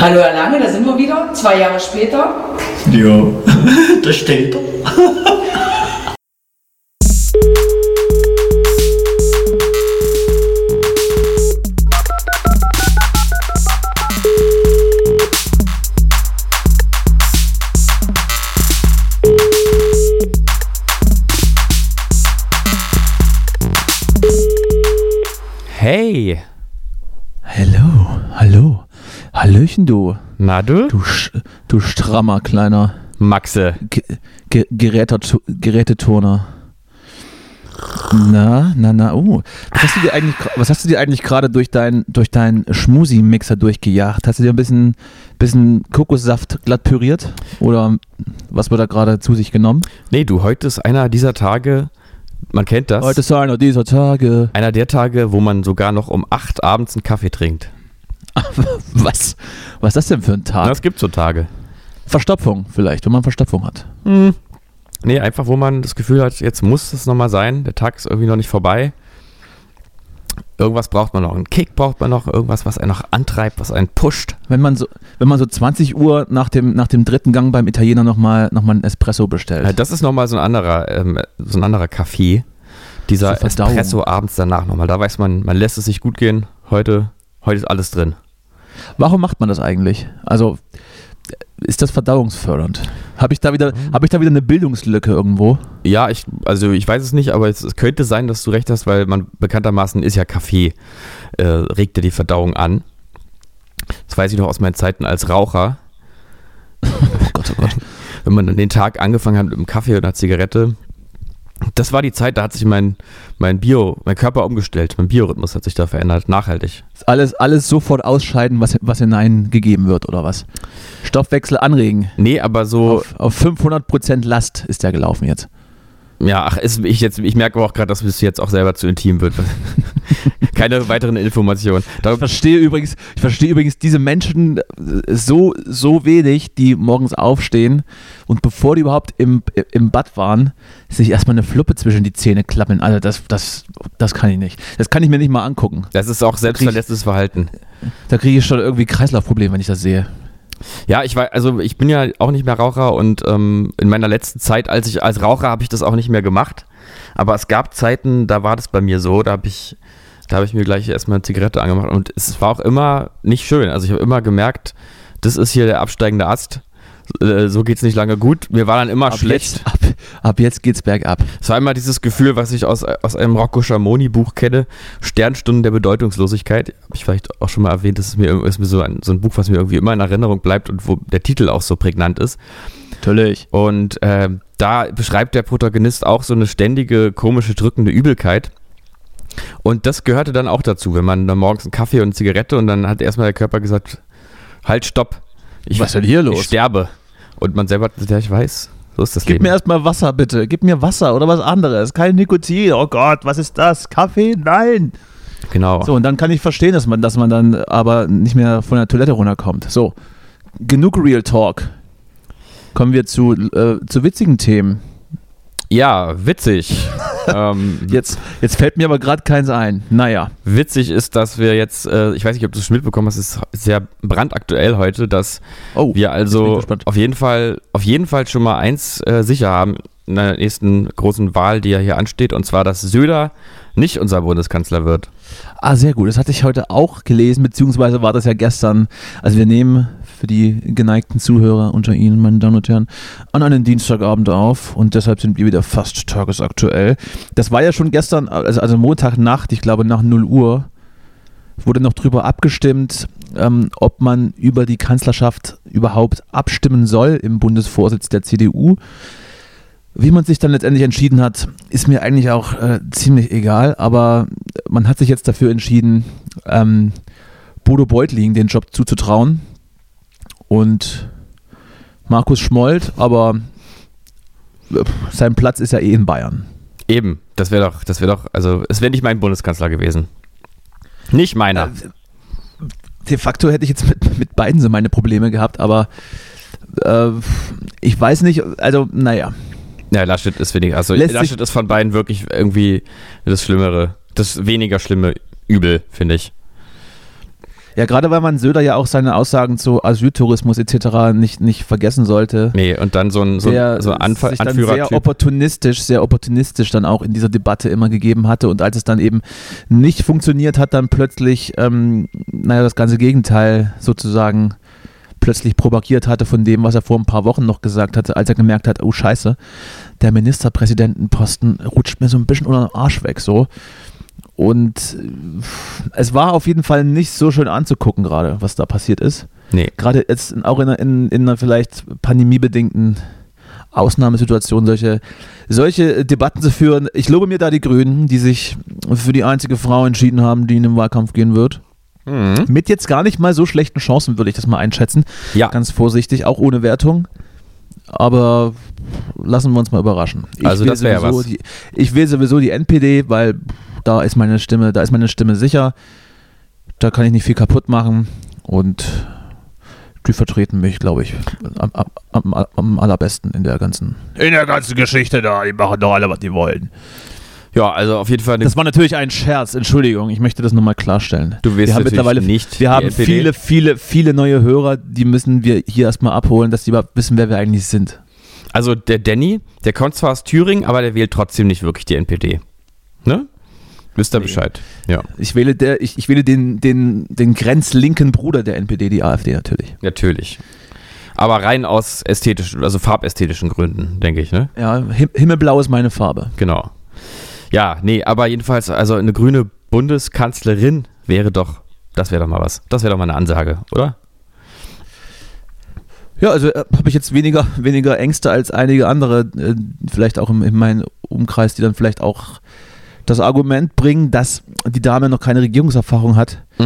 Hallo Herr Lange, da sind wir wieder, zwei Jahre später. Ja, da steht er. Hey, Hallo, hallo. Hallöchen, du. na du? Du, sch- du strammer kleiner Maxe. Ge Ge Gerätet Geräteturner. Na, na, na, oh. Was hast du dir eigentlich, was hast du dir eigentlich gerade durch deinen durch deinen Schmusi-Mixer durchgejagt? Hast du dir ein bisschen, bisschen Kokossaft glatt püriert? Oder was wird da gerade zu sich genommen? Nee, du, heute ist einer dieser Tage, man kennt das, Heute ist einer dieser Tage. einer der Tage, wo man sogar noch um 8 abends einen Kaffee trinkt. Was? Was ist das denn für ein Tag? es gibt so Tage. Verstopfung vielleicht, wenn man Verstopfung hat. Nee, einfach, wo man das Gefühl hat, jetzt muss es nochmal sein, der Tag ist irgendwie noch nicht vorbei. Irgendwas braucht man noch, einen Kick braucht man noch, irgendwas, was einen noch antreibt, was einen pusht. Wenn man so, wenn man so 20 Uhr nach dem, nach dem dritten Gang beim Italiener nochmal noch mal einen Espresso bestellt. Ja, das ist nochmal so ein anderer, ähm, so ein anderer Kaffee. Dieser. Espresso abends danach nochmal. Da weiß man, man lässt es sich gut gehen. Heute, heute ist alles drin. Warum macht man das eigentlich? Also ist das verdauungsfördernd? Habe ich da wieder, habe ich da wieder eine Bildungslücke irgendwo? Ja, ich, also ich weiß es nicht, aber es, es könnte sein, dass du recht hast, weil man bekanntermaßen ist ja Kaffee, äh, regt ja die Verdauung an. Das weiß ich noch aus meinen Zeiten als Raucher. Oh Gott, oh Gott. Wenn man den Tag angefangen hat mit einem Kaffee und einer Zigarette, das war die Zeit, da hat sich mein, mein Bio, mein Körper umgestellt, mein Biorhythmus hat sich da verändert, nachhaltig. Alles, alles sofort ausscheiden, was, was hineingegeben wird oder was? Stoffwechsel anregen. Nee, aber so, Auf, auf 500% Last ist der gelaufen jetzt. ja, ach, ist, ich, jetzt, ich merke aber auch gerade, dass es jetzt auch selber zu intim wird. Keine weiteren Informationen. Ich verstehe übrigens, ich verstehe übrigens diese Menschen äh, so, so wenig, die morgens aufstehen und bevor die überhaupt im, im Bad waren, sich erstmal eine Fluppe zwischen die Zähne klappen. Also das, das, das kann ich nicht. Das kann ich mir nicht mal angucken. das ist auch selbstverletztes Verhalten. Da kriege ich schon irgendwie Kreislaufprobleme, wenn ich das sehe. Ja, ich war, also ich bin ja auch nicht mehr Raucher und ähm, in meiner letzten Zeit, als ich als Raucher habe ich das auch nicht mehr gemacht. Aber es gab Zeiten, da war das bei mir so, da habe ich, da habe ich mir gleich erstmal eine Zigarette angemacht und es war auch immer nicht schön. Also ich habe immer gemerkt, das ist hier der absteigende Ast. Äh, So geht's nicht lange gut. Mir war dann immer schlecht. Jetzt, ab, ab jetzt geht's bergab. Es war immer dieses Gefühl, was ich aus, aus einem Rocco Schamoni Buch kenne, Sternstunden der Bedeutungslosigkeit. Habe ich vielleicht auch schon mal erwähnt, das ist mir, ist mir so, ein, so ein Buch, was mir irgendwie immer in Erinnerung bleibt und wo der Titel auch so prägnant ist. Natürlich. Und äh, da beschreibt der Protagonist auch so eine ständige, komische, drückende Übelkeit. Und das gehörte dann auch dazu, wenn man dann morgens einen Kaffee und eine Zigarette und dann hat erstmal der Körper gesagt, halt, stopp. Ich, Was ist denn hier los? Ich sterbe. Und man selber hat gesagt, ja, ich weiß, so ist das Gib Leben. mir erstmal Wasser, bitte. Gib mir Wasser oder was anderes. Kein Nikotin. Oh Gott, was ist das? Kaffee? Nein. genau. So, und dann kann ich verstehen, dass man, dass man dann aber nicht mehr von der Toilette runterkommt. So, genug Real Talk. Kommen wir zu, äh, zu witzigen Themen. Ja, witzig. ähm, Jetzt, jetzt fällt mir aber gerade keins ein. Naja. witzig ist, dass wir jetzt, äh, ich weiß nicht, ob du es mitbekommen hast, es ist sehr brandaktuell heute, dass Oh, wir also auf jeden Fall, auf jeden Fall schon mal eins äh, sicher haben in der nächsten großen Wahl, die ja hier ansteht, und zwar, dass Söder nicht unser Bundeskanzler wird. Ah, sehr gut. Das hatte ich heute auch gelesen, beziehungsweise war das ja gestern. Also wir nehmen für die geneigten Zuhörer unter Ihnen, meine Damen und Herren, an einem Dienstagabend auf und deshalb sind wir wieder fast tagesaktuell. Das war ja schon gestern, also, also Montagnacht, ich glaube nach 0 Uhr, wurde noch drüber abgestimmt, ähm, ob man über die Kanzlerschaft überhaupt abstimmen soll im Bundesvorsitz der CDU. Wie man sich dann letztendlich entschieden hat, ist mir eigentlich auch äh, ziemlich egal, aber man hat sich jetzt dafür entschieden, ähm, Bodo Beutling den Job zuzutrauen und Markus Schmold, aber äh, sein Platz ist ja eh in Bayern. Eben, das wäre doch, das wäre doch, also es wäre nicht mein Bundeskanzler gewesen. Nicht meiner. De facto hätte ich jetzt mit, mit beiden so meine Probleme gehabt, aber äh, ich weiß nicht, also naja. Ja, Laschet ist weniger. Also Lässt Laschet ist von beiden wirklich irgendwie das Schlimmere, das weniger schlimme Übel, finde ich. Ja, gerade weil man Söder ja auch seine Aussagen zu Asyltourismus etc. nicht, nicht vergessen sollte. Nee, und dann so ein, so, der so Anf sich dann sehr opportunistisch, sehr opportunistisch dann auch in dieser Debatte immer gegeben hatte und als es dann eben nicht funktioniert hat, dann plötzlich, ähm, naja, das ganze Gegenteil sozusagen plötzlich propagiert hatte von dem, was er vor ein paar Wochen noch gesagt hatte, als er gemerkt hat, oh scheiße, der Ministerpräsidentenposten rutscht mir so ein bisschen unter den Arsch weg, so. Und äh, es war auf jeden Fall nicht so schön anzugucken gerade, was da passiert ist Nee, gerade jetzt auch in, einer- in, in einer vielleicht pandemiebedingten Ausnahmesituation solche, solche Debatten zu führen. Ich lobe mir da die Grünen, die sich für die einzige Frau entschieden haben, die in den Wahlkampf gehen wird. mhm. Mit jetzt gar nicht mal so schlechten Chancen, würde ich das mal einschätzen. ja, Ganz vorsichtig, auch ohne Wertung. Aber lassen wir uns mal überraschen. Ich Also das wär sowieso was. Die, ich will sowieso die NPD, weil da ist meine Stimme, da ist meine Stimme sicher. Da kann ich nicht viel kaputt machen und die vertreten mich, glaube ich, am, am, am, allerbesten in der ganzen in der ganzen Geschichte da. Die machen doch alle, was die wollen. ja, also auf jeden Fall Das war natürlich ein Scherz. Entschuldigung, ich möchte das nochmal klarstellen. Du wirst wir haben mittlerweile nicht wir haben NPD. viele, viele, viele neue Hörer, die müssen wir hier erstmal abholen, dass die überhaupt wissen, wer wir eigentlich sind. Also der Danny, der kommt zwar aus Thüringen, aber der wählt trotzdem nicht wirklich die NPD. Ne? Wisst ihr Nee. Bescheid? Ja, Ich wähle, der, ich, ich wähle den, den, den grenzlinken Bruder der NPD, die AfD natürlich. natürlich. Aber rein aus ästhetischen, also farbästhetischen Gründen, denke ich, ne? Ja, Him Himmelblau ist meine Farbe. Genau. Ja, nee, aber jedenfalls, also eine grüne Bundeskanzlerin wäre doch, das wäre doch mal was. Das wäre doch mal eine Ansage, oder? Ja, also äh, habe ich jetzt weniger, weniger Ängste als einige andere, äh, vielleicht auch im, in meinem Umkreis, die dann vielleicht auch das Argument bringen, dass die Dame noch keine Regierungserfahrung hat. Mm.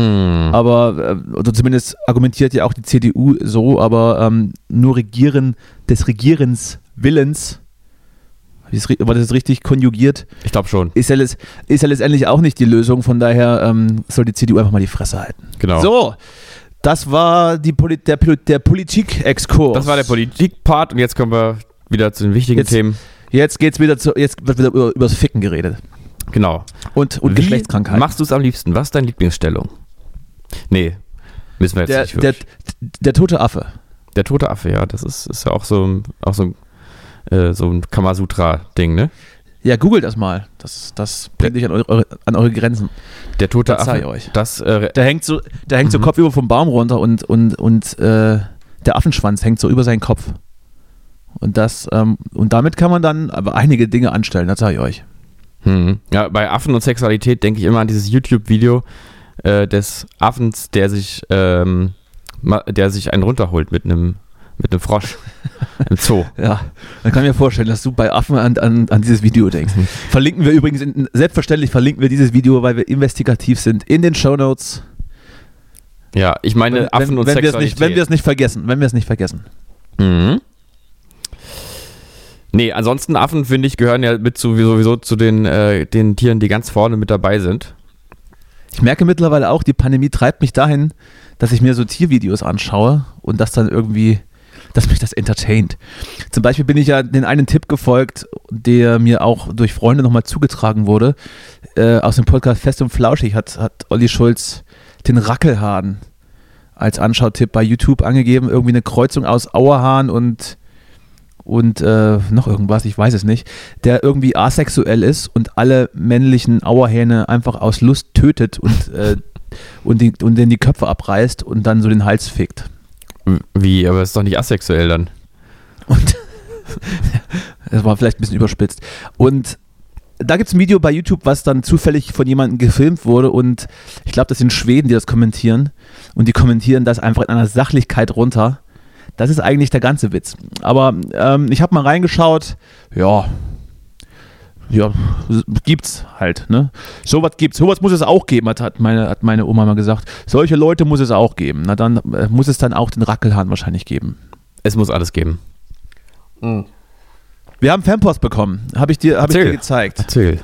Aber, äh, oder zumindest argumentiert ja auch die CDU so, aber ähm, nur Regieren des Regierens Willens, war das jetzt richtig konjugiert, Ich glaube schon, ist ja, ist ja letztendlich auch nicht die Lösung. Von daher ähm, soll die CDU einfach mal die Fresse halten. genau. So, das war die Poli der, Poli- der Politik-Exkurs. Das war der Politik-Part und jetzt kommen wir wieder zu den wichtigen Jetzt- Themen. Jetzt geht's wieder zu, jetzt wird wieder über, übers Ficken geredet. Genau. Und, und Wie Geschlechtskrankheiten. machst du es am liebsten? Was ist deine Lieblingsstellung? Nee, müssen wir jetzt der, nicht der, wirklich. der tote Affe. Der tote Affe, ja, das ist, ist ja auch so, ein- auch so, äh, so ein Kamasutra-Ding, ne? Ja, googelt das mal. Das, das bringt dich an eure, an eure Grenzen. Der tote Das Affe. ich euch. Das, äh, Der hängt so, der hängt so Mhm. kopfüber vom Baum runter und, und, und äh, der Affenschwanz hängt so über seinen Kopf. Und das, ähm, und damit kann man dann aber einige Dinge anstellen, das sage ich euch. Hm. ja, bei Affen und Sexualität denke ich immer an dieses YouTube-Video äh, des Affens, der sich, ähm, der sich einen runterholt mit einem mit einem Frosch im Zoo. Ja, dann kann mir vorstellen, dass du bei Affen an, an, an dieses Video denkst. Verlinken wir übrigens, in, selbstverständlich verlinken wir dieses Video, weil wir investigativ sind, in den Shownotes. Ja, ich meine wenn, Affen wenn, und wenn wir es Sexualität. nicht, wenn wir es nicht vergessen, wenn wir es nicht vergessen. Mhm. Nee, ansonsten Affen, finde ich, gehören ja mit zu, sowieso zu den, äh, den Tieren, die ganz vorne mit dabei sind. Ich merke mittlerweile auch, die Pandemie treibt mich dahin, dass ich mir so Tiervideos anschaue und das dann irgendwie, dass mich das entertaint. Zum Beispiel bin ich ja den einen Tipp gefolgt, der mir auch durch Freunde nochmal zugetragen wurde. Äh, aus dem Podcast Fest und Flauschig hat, hat Olli Schulz den Rackelhahn als Anschautipp bei YouTube angegeben. Irgendwie eine Kreuzung aus Auerhahn und, und äh, noch irgendwas, ich weiß es nicht, der irgendwie asexuell ist und alle männlichen Auerhähne einfach aus Lust tötet und, äh, und, die, und denen die Köpfe abreißt und dann so den Hals fickt. Wie, aber ist doch nicht asexuell dann. Und das war vielleicht ein bisschen überspitzt. Und da gibt es ein Video bei YouTube, was dann zufällig von jemandem gefilmt wurde und ich glaube, das sind Schweden, die das kommentieren und die kommentieren das einfach in einer Sachlichkeit runter. Das ist eigentlich der ganze Witz. Aber ähm, ich habe mal reingeschaut, ja, ja, gibt's halt, ne? Sowas gibt's, sowas muss es auch geben, hat, hat, meine, hat meine Oma mal gesagt. Solche Leute muss es auch geben. Na dann äh, muss es dann auch den Rackelhahn wahrscheinlich geben. Es muss alles geben. Wir haben Fanpost bekommen. Habe ich dir, hab ich Erzähl. dir gezeigt. Erzähl.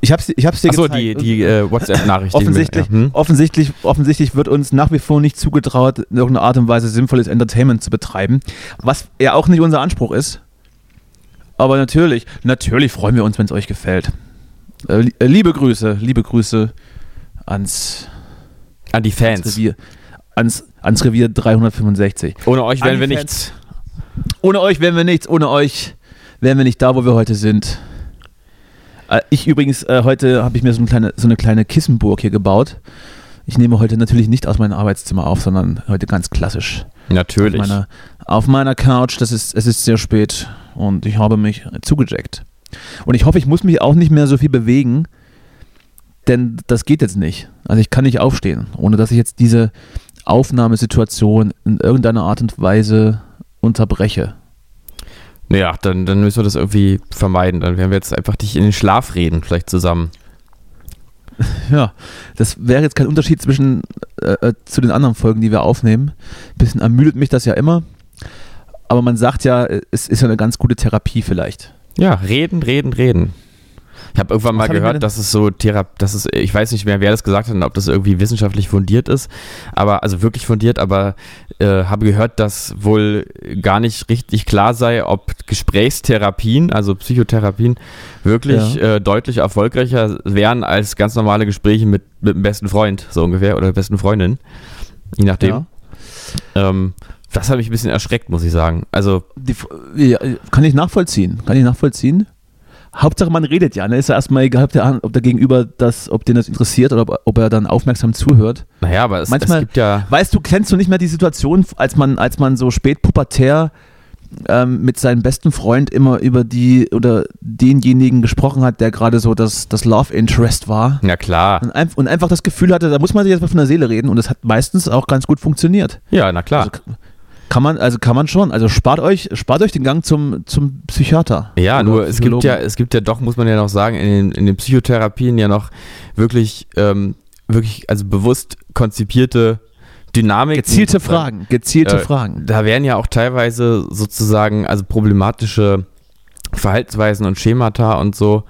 Ich habe ich hab's dir Achso, gezeigt. die, die äh, WhatsApp-Nachricht. offensichtlich, Ja, hm? offensichtlich, offensichtlich wird uns nach wie vor nicht zugetraut, in irgendeiner Art und Weise sinnvolles Entertainment zu betreiben, was ja auch nicht unser Anspruch ist. Aber natürlich, natürlich freuen wir uns, wenn es euch gefällt. Äh, äh, liebe Grüße, liebe Grüße ans An die ans Fans. Revier, ans, ans Revier 365. Ohne euch wären wir Fans. nichts. Ohne euch wären wir nichts, ohne euch wären wir nicht da, wo wir heute sind. Äh, Ich übrigens, äh, heute habe ich mir so eine, kleine, so eine kleine Kissenburg hier gebaut. Ich nehme heute natürlich nicht aus meinem Arbeitszimmer auf, sondern heute ganz klassisch. Natürlich. Auf meiner, auf meiner Couch, das ist, es ist sehr spät und ich habe mich zugejackt. Und ich hoffe, ich muss mich auch nicht mehr so viel bewegen, denn das geht jetzt nicht. Also ich kann nicht aufstehen, ohne dass ich jetzt diese Aufnahmesituation in irgendeiner Art und Weise unterbreche. Ja, dann, dann müssen wir das irgendwie vermeiden. Dann werden wir jetzt einfach dich in den Schlaf reden, vielleicht zusammen. Ja, das wäre jetzt kein Unterschied zwischen äh, äh, zu den anderen Folgen, die wir aufnehmen. Ein bisschen ermüdet mich das ja immer. Aber man sagt ja, es ist ja eine ganz gute Therapie vielleicht. Ja, reden, reden, reden. Ich habe irgendwann Was mal gehört, dass es so Therap dass es, ich weiß nicht mehr, wer das gesagt hat und ob das irgendwie wissenschaftlich fundiert ist, aber also wirklich fundiert, aber äh, habe gehört, dass wohl gar nicht richtig klar sei, ob Gesprächstherapien, also Psychotherapien, wirklich äh, deutlich erfolgreicher wären als ganz normale Gespräche mit, mit dem besten Freund, so ungefähr, oder der besten Freundin. Je nachdem. Ja. Ähm, das hat mich ein bisschen erschreckt, muss ich sagen. Also, Die, ja, kann ich nachvollziehen. Kann ich nachvollziehen. Hauptsache man redet ja, ne? Ist ja erstmal egal, ob der, ob der Gegenüber das, ob den das interessiert oder ob, ob er dann aufmerksam zuhört. naja, aber es, Manchmal- es gibt ja. Weißt du, kennst du nicht mehr die Situation, als man, als man so spät pubertär ähm, mit seinem besten Freund immer über die oder denjenigen gesprochen hat, der gerade so das, das Love Interest war? Ja, klar. Und, einf und einfach das Gefühl hatte, da muss man sich jetzt mal von der Seele reden und das hat meistens auch ganz gut funktioniert. Ja, na klar. Also kann man, also kann man schon. Also spart euch, spart euch den Gang zum, zum Psychiater. Ja, nur es gibt ja, es gibt ja doch, muss man ja noch sagen, in den, in den Psychotherapien ja noch wirklich, ähm, wirklich, also bewusst konzipierte Dynamik. gezielte Fragen, gezielte Äh, Fragen. Da werden ja auch teilweise sozusagen, also problematische Verhaltensweisen und Schemata und so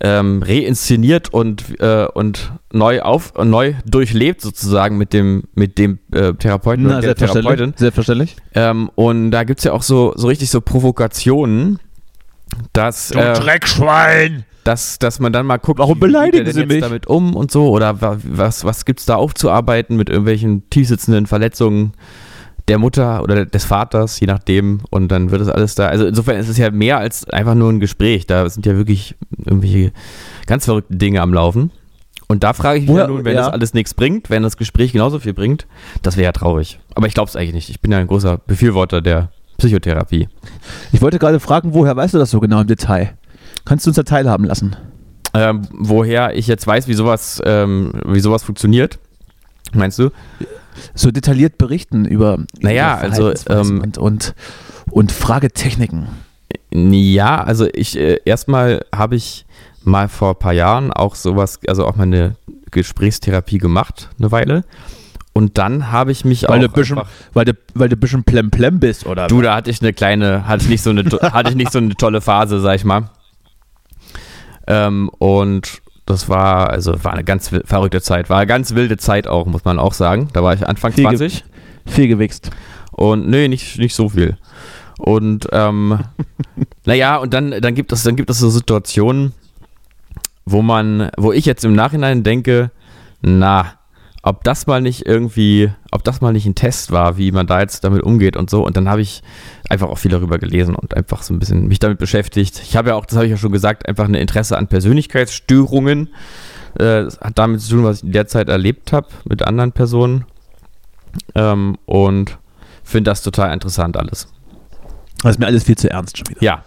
ähm, reinszeniert und, äh, und neu auf neu durchlebt sozusagen mit dem, mit dem äh, Therapeuten Na, oder der Therapeutin. selbstverständlich. selbstverständlich. Ähm, und da gibt es ja auch so, so richtig so Provokationen, dass, äh, Dreckschwein! dass, dass man dann mal guckt, Warum wie geht beleidigen der denn Sie jetzt mich? damit um und so oder wa- was, was gibt es da aufzuarbeiten mit irgendwelchen tiefsitzenden Verletzungen der Mutter oder des Vaters, je nachdem und dann wird das alles da, also insofern ist es ja mehr als einfach nur ein Gespräch, da sind ja wirklich irgendwelche ganz verrückten Dinge am Laufen und da frage ich mich Woher- ja nun, wenn ja. das alles nichts bringt, wenn das Gespräch genauso viel bringt, das wäre ja traurig. Aber ich glaube es eigentlich nicht, ich bin ja ein großer Befürworter der Psychotherapie. Ich wollte gerade fragen, woher weißt du das so genau im Detail? Kannst du uns da teilhaben lassen? Ähm, woher ich jetzt weiß, wie sowas, ähm, wie sowas funktioniert, meinst du? So detailliert berichten über, Naja, also, ähm, und, und, und Fragetechniken. Ja, also ich äh, erstmal habe ich mal vor ein paar Jahren auch sowas, also auch mal eine Gesprächstherapie gemacht, eine Weile. Und dann habe ich mich Weil auch du bisschen, weil du, weil du ein bisschen plemplem bist, oder? du, da hatte ich eine kleine, hatte ich nicht so eine, hatte ich nicht so eine tolle Phase, sag ich mal. Ähm, und das war, also war eine ganz verrückte Zeit, war eine ganz wilde Zeit auch, muss man auch sagen. Da war ich Anfang Viel ge- 20. Viel gewichst. Und nee, nicht, nicht so viel. Und ähm, naja, und dann, dann gibt es, dann gibt es so Situationen, wo man, wo ich jetzt im Nachhinein denke, na, ob das mal nicht irgendwie, ob das mal nicht ein Test war, wie man da jetzt damit umgeht und so. Und dann habe ich einfach auch viel darüber gelesen und einfach so ein bisschen mich damit beschäftigt. Ich habe ja auch, das habe ich ja schon gesagt, einfach ein Interesse an Persönlichkeitsstörungen. Äh, das hat damit zu tun, was ich in der Zeit erlebt habe mit anderen Personen. Ähm, und finde das total interessant alles. Das ist mir alles viel zu ernst schon wieder. Ja,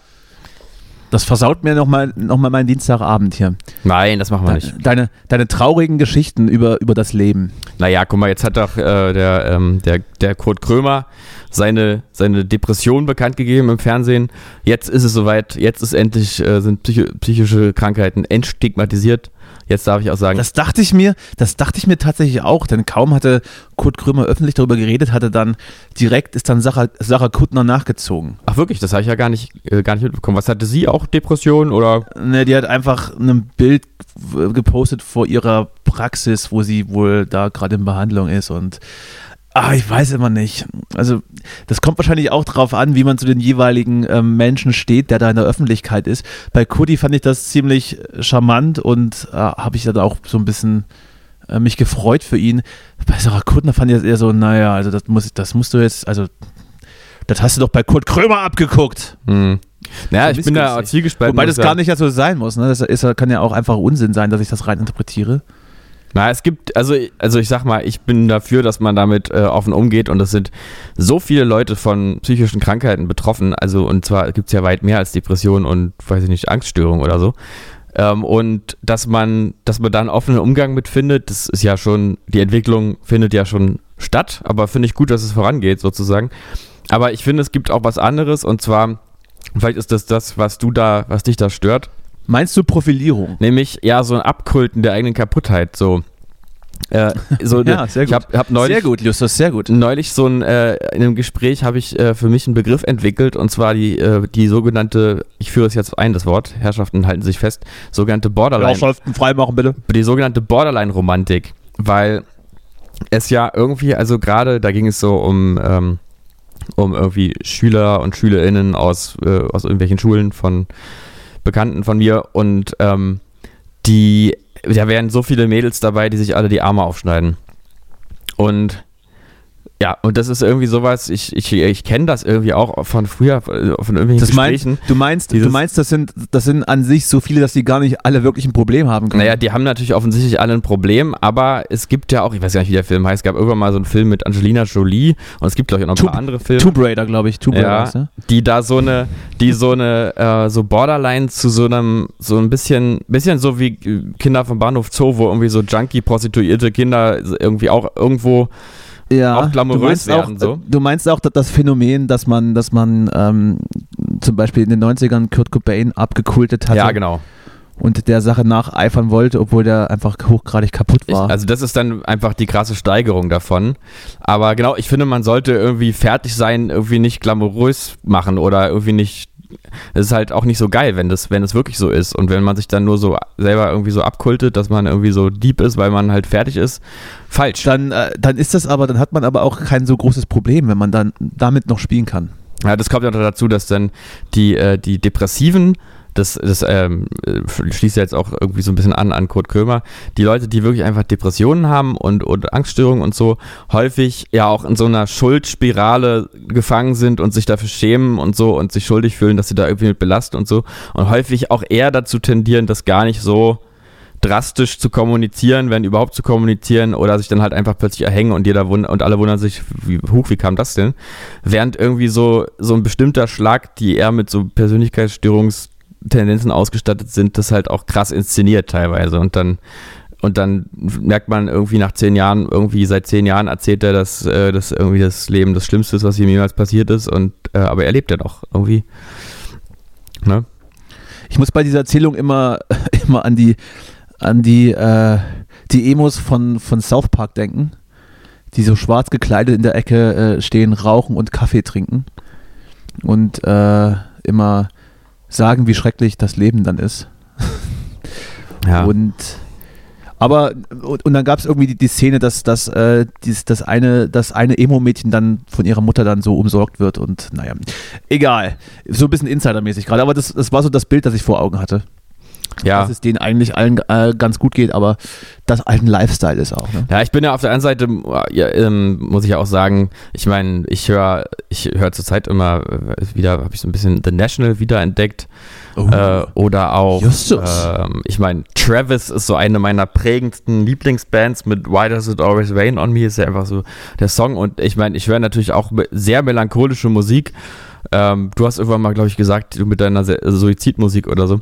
Das versaut mir nochmal noch mal meinen Dienstagabend hier. nein, das machen wir nicht. Deine, deine, traurigen Geschichten über, über das Leben. Naja, guck mal, jetzt hat doch äh, der, ähm, der, der Kurt Krömer seine, seine Depression bekannt gegeben im Fernsehen. Jetzt ist es soweit, jetzt ist endlich, äh, sind psychische Krankheiten entstigmatisiert. Jetzt darf ich auch sagen, Das dachte ich mir, das dachte ich mir tatsächlich auch, denn kaum hatte Kurt Krömer öffentlich darüber geredet, hatte dann direkt ist dann Sarah, Sarah Kuttner nachgezogen. ach wirklich, das habe ich ja gar nicht, äh, gar nicht mitbekommen. Was hatte sie auch Depression oder? Ne, die hat einfach ein Bild gepostet vor ihrer Praxis, wo sie wohl da gerade in Behandlung ist und ah, ich weiß immer nicht. Also das kommt wahrscheinlich auch drauf an, wie man zu den jeweiligen ähm, Menschen steht, der da in der Öffentlichkeit ist. Bei Kudi fand ich das ziemlich charmant und äh, habe ich dann auch so ein bisschen äh, mich gefreut für ihn. Bei Sarah Kuttner fand ich das eher so, naja, also das, muss, das musst du jetzt, also das hast du doch bei Kurt Krömer abgeguckt. Hm. Naja, So ich bin da missgünstig. zielgespalten. Wobei das ich gar nicht so sein muss. Ne? Das ist, kann ja auch einfach Unsinn sein, dass ich das rein interpretiere. Na, es gibt, also, also ich sag mal, ich bin dafür, dass man damit äh, offen umgeht und es sind so viele Leute von psychischen Krankheiten betroffen. Also, und zwar gibt es ja weit mehr als Depressionen und, weiß ich nicht, Angststörungen oder so. Ähm, und dass man, dass man da einen offenen Umgang mit findet, das ist ja schon, die Entwicklung findet ja schon statt, aber finde ich gut, dass es vorangeht sozusagen. Aber ich finde, es gibt auch was anderes und zwar, vielleicht ist das das, was du da, was dich da stört, Meinst du Profilierung? Nämlich, ja, so ein Abkulten der eigenen Kaputtheit. So. Äh, so Ja, sehr Ich gut. habe hab neulich, sehr gut, Justus, sehr gut. neulich so ein, äh, in einem Gespräch habe ich äh, für mich einen Begriff entwickelt und zwar die, äh, die sogenannte, ich führe es jetzt ein, das Wort, Herrschaften halten sich fest, sogenannte Borderline, Herrschaften freimachen, bitte. die sogenannte Borderline-Romantik, weil es ja irgendwie, also gerade, da ging es so um, ähm, um irgendwie Schüler und Schülerinnen aus, äh, aus irgendwelchen Schulen von Bekannten von mir und ähm, die, da wären so viele Mädels dabei, die sich alle die Arme aufschneiden. Und ja, und das ist irgendwie sowas, ich, ich, ich kenne das irgendwie auch von früher, von irgendwelchen Das meinst, Gesprächen. du meinst, du Dieses- meinst, das sind, das sind an sich so viele, dass die gar nicht alle wirklich ein Problem haben können. Naja, die haben natürlich offensichtlich alle ein Problem, aber es gibt ja auch, ich weiß gar nicht, wie der Film heißt, es gab irgendwann mal so einen Film mit Angelina Jolie und es gibt, glaube ich, auch noch ein paar andere Filme. Tomb Raider, glaube ich. Tomb Raider ja, heißt der. die da so eine, die so eine, äh, so Borderline zu so einem, so ein bisschen, bisschen so wie Kinder vom Bahnhof Zoo, wo irgendwie so Junkie-prostituierte Kinder irgendwie auch irgendwo, ja, auch glamourös du meinst werden, auch, so. äh, Du meinst auch dass das Phänomen, dass man, dass man ähm, zum Beispiel in den 90ern Kurt Cobain abgekultet hatte ja genau. und der Sache nacheifern wollte, obwohl der einfach hochgradig kaputt Ich, war. also das ist dann einfach die krasse Steigerung davon. Aber genau, ich finde, man sollte irgendwie fertig sein, irgendwie nicht glamourös machen oder irgendwie nicht. Es ist halt auch nicht so geil, wenn das, wenn es wirklich so ist. Und wenn man sich dann nur so selber irgendwie so abkultet, dass man irgendwie so deep ist, weil man halt fertig ist, falsch. dann, äh, dann ist das aber, dann hat man aber auch kein so großes Problem, wenn man dann damit noch spielen kann. Ja, das kommt ja dazu, dass dann die, äh, die Depressiven, das, das ähm, äh, schließt ja jetzt auch irgendwie so ein bisschen an an Kurt Krömer, die Leute, die wirklich einfach Depressionen haben und, und Angststörungen und so, häufig ja auch in so einer Schuldspirale gefangen sind und sich dafür schämen und so und sich schuldig fühlen, dass sie da irgendwie mit belasten und so und häufig auch eher dazu tendieren, das gar nicht so drastisch zu kommunizieren, wenn überhaupt zu kommunizieren oder sich dann halt einfach plötzlich erhängen und jeder wund und alle wundern sich, wie hoch, wie kam das denn? Während irgendwie so, so ein bestimmter Schlag, die eher mit so Persönlichkeitsstörungstendenzen ausgestattet sind, das halt auch krass inszeniert teilweise und dann und dann merkt man irgendwie nach zehn Jahren, irgendwie seit zehn Jahren erzählt er, dass, äh, dass irgendwie das Leben das Schlimmste ist, was ihm jemals passiert ist und äh, aber er lebt ja doch irgendwie. Ne? Ich muss bei dieser Erzählung immer, immer an die, an die, äh, die Emos von, von South Park denken, die so schwarz gekleidet in der Ecke äh, stehen, rauchen und Kaffee trinken und äh, immer sagen, wie schrecklich das Leben dann ist. Ja. Und aber und, und dann gab es irgendwie die, die Szene, dass, dass äh, dies, das eine, das eine Emo-Mädchen dann von ihrer Mutter dann so umsorgt wird und naja, egal. So ein bisschen Insidermäßig gerade, aber das, das war so das Bild, das ich vor Augen hatte. Ja. Dass es denen eigentlich allen äh, ganz gut geht, aber das alten Lifestyle ist auch. Ne? Ja, ich bin ja auf der einen Seite, ja, ähm, muss ich ja auch sagen, ich meine, ich höre ich höre zurzeit immer äh, wieder, habe ich so ein bisschen The National wiederentdeckt. Äh, oder auch, ähm, ich meine, Travis ist so eine meiner prägendsten Lieblingsbands mit Why Does It Always Rain on Me ist ja einfach so der Song und ich meine, ich höre natürlich auch sehr melancholische Musik. Ähm, du hast irgendwann mal, glaube ich, gesagt, du mit deiner Se Suizidmusik oder so.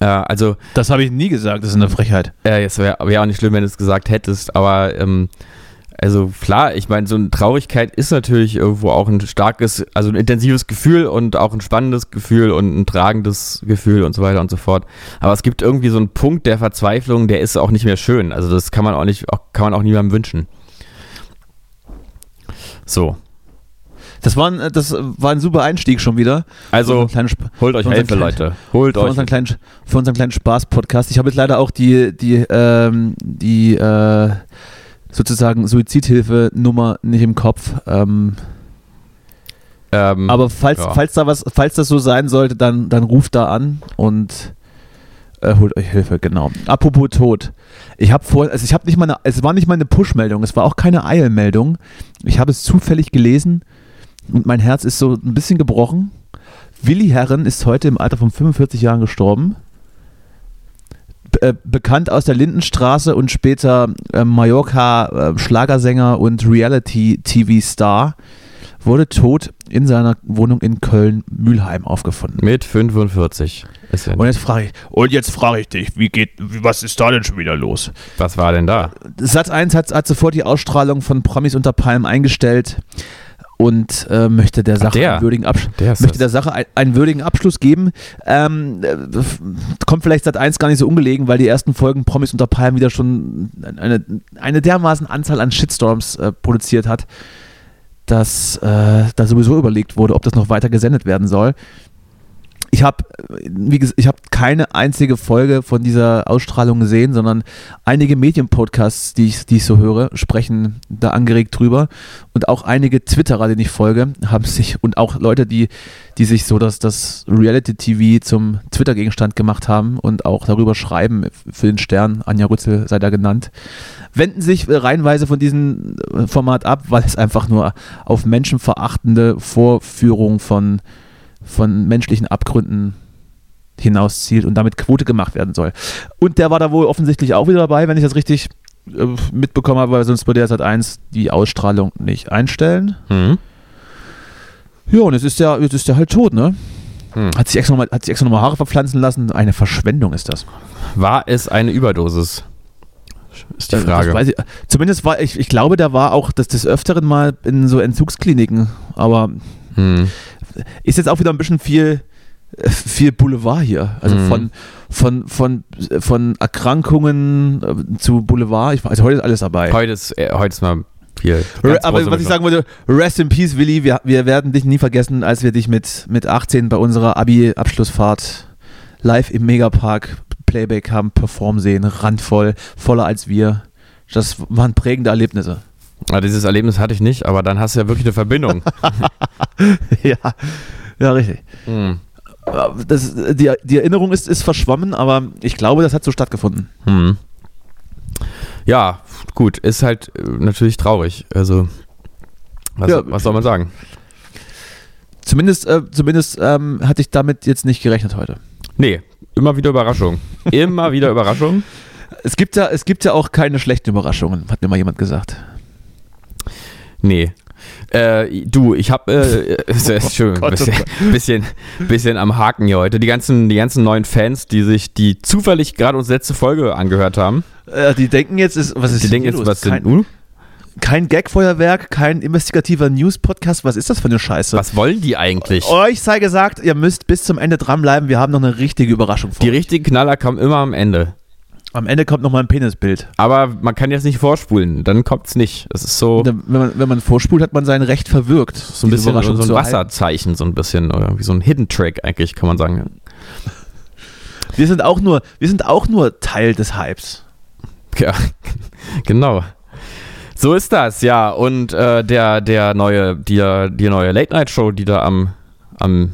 Äh, also, Das habe ich nie gesagt, das ist eine Frechheit. äh, es wäre wär auch nicht schlimm, wenn du es gesagt hättest, aber ähm, also klar, ich meine, so eine Traurigkeit ist natürlich irgendwo auch ein starkes, also ein intensives Gefühl und auch ein spannendes Gefühl und ein tragendes Gefühl und so weiter und so fort. Aber es gibt irgendwie so einen Punkt der Verzweiflung, der ist auch nicht mehr schön. Also das kann man auch nicht, auch, kann man auch niemandem wünschen. So. Das war, ein, das war ein super Einstieg schon wieder. Also holt euch Hilfe, kleinen- Leute. Holt für euch. unseren kleinen, für unseren kleinen Spaß-Podcast. Ich habe jetzt leider auch die, die, ähm, die äh, sozusagen Suizidhilfe-Nummer nicht im Kopf. Ähm, Ähm, aber falls, ja. falls da was, falls das so sein sollte, dann, dann ruft da an und Äh, holt euch Hilfe, genau. Apropos Tod. Ich habe vor, also ich habe nicht mal eine, es war nicht mal eine Push-Meldung, es war auch keine Eilmeldung. Ich habe es zufällig gelesen und mein Herz ist so ein bisschen gebrochen. Willi Herren ist heute im Alter von 45 Jahren gestorben. Be äh, bekannt aus der Lindenstraße und später äh, Mallorca-Schlagersänger und Reality-TV-Star, wurde tot in seiner Wohnung in Köln-Mühlheim aufgefunden. Mit 45. Ist ja Und jetzt frage ich, und jetzt frage ich dich, wie geht, was ist da denn schon wieder los? was war denn da? Satz 1 hat, hat sofort die Ausstrahlung von Promis unter Palmen eingestellt und äh, möchte der Sache der. einen würdigen Abschluss Der möchte der Sache ein, einen würdigen Abschluss geben. Ähm, äh, kommt vielleicht Sat 1 gar nicht so ungelegen, weil die ersten Folgen Promis unter Palmen wieder schon eine, eine dermaßen Anzahl an Shitstorms äh, produziert hat, dass äh, da sowieso überlegt wurde, ob das noch weiter gesendet werden soll. Ich habe, ich habe keine einzige Folge von dieser Ausstrahlung gesehen, sondern einige Medienpodcasts, die ich, die ich so höre, sprechen da angeregt drüber. Und auch einige Twitterer, denen ich folge, haben sich, und auch Leute, die, die sich so das, das Reality-TV zum Twitter-Gegenstand gemacht haben und auch darüber schreiben, für den Stern, Anja Rützel sei da genannt, wenden sich reihenweise von diesem Format ab, weil es einfach nur auf menschenverachtende Vorführung von, von menschlichen Abgründen hinauszielt und damit Quote gemacht werden soll. Und der war da wohl offensichtlich auch wieder dabei, wenn ich das richtig äh, mitbekommen habe, weil sonst würde er seit 1 die Ausstrahlung nicht einstellen. Hm? Ja, und jetzt ist der, jetzt ist der halt tot, ne? Hm. Hat sich extra nochmal nochmal Haare verpflanzen lassen. Eine Verschwendung ist das. War es eine Überdosis? Ist die Äh, Frage. Ich, zumindest war ich, ich glaube, der war auch das des Öfteren mal in so Entzugskliniken. Aber Hm. Ist jetzt auch wieder ein bisschen viel, äh, viel Boulevard hier. Also Mhm. von, von, von, von Erkrankungen äh, zu Boulevard. Ich, also heute ist alles dabei. Heute, ist, äh, heute ist mal ganz Aber was ich sagen wollte, rest in peace, Willi. Wir, wir werden dich nie vergessen, als wir dich mit, mit 18 bei unserer Abi-Abschlussfahrt live im Megapark Playback haben performen sehen. Randvoll, voller als wir. Das waren prägende Erlebnisse. Ah, dieses Erlebnis hatte ich nicht, aber dann hast du ja wirklich eine Verbindung. ja, ja, richtig. hm. Das, die, die Erinnerung ist, ist verschwommen, aber ich glaube, das hat so stattgefunden. Hm. Ja, gut, ist halt äh, natürlich traurig. Also, was, Ja. was soll man sagen? Zumindest, äh, zumindest ähm, hatte ich damit jetzt nicht gerechnet heute. Nee, immer wieder Überraschung. Immer wieder Überraschung. Es gibt ja, es gibt ja auch keine schlechten Überraschungen, hat mir mal jemand gesagt. Nee. Äh, du, ich habe äh, sehr schön, Gott, oh bisschen, bisschen, bisschen am Haken hier heute. Die ganzen, die ganzen neuen Fans, die sich, die zufällig gerade unsere letzte Folge angehört haben, Äh, die denken jetzt, ist, was ist die denken jetzt, los? was kein, sind nun? kein Gagfeuerwerk, kein investigativer News-Podcast. Was ist das für eine Scheiße? Was wollen die eigentlich? Euch sei gesagt, ihr müsst bis zum Ende dranbleiben. Wir haben noch eine richtige Überraschung vor. Die richtigen Knaller kommen immer am Ende. Am Ende kommt noch mal ein Penisbild. Aber man kann jetzt nicht vorspulen, dann kommt's nicht. Das ist so, Wenn man, wenn man vorspult, hat man sein Recht verwirkt. so ein bisschen so ein. Wasserzeichen, so ein bisschen, oder wie so ein Hidden Track eigentlich, kann man sagen. Wir sind auch nur, wir sind auch nur Teil des Hypes. Ja, genau. So ist das, ja. Und äh, der, der neue, die, die neue Late-Night-Show, die da am, am,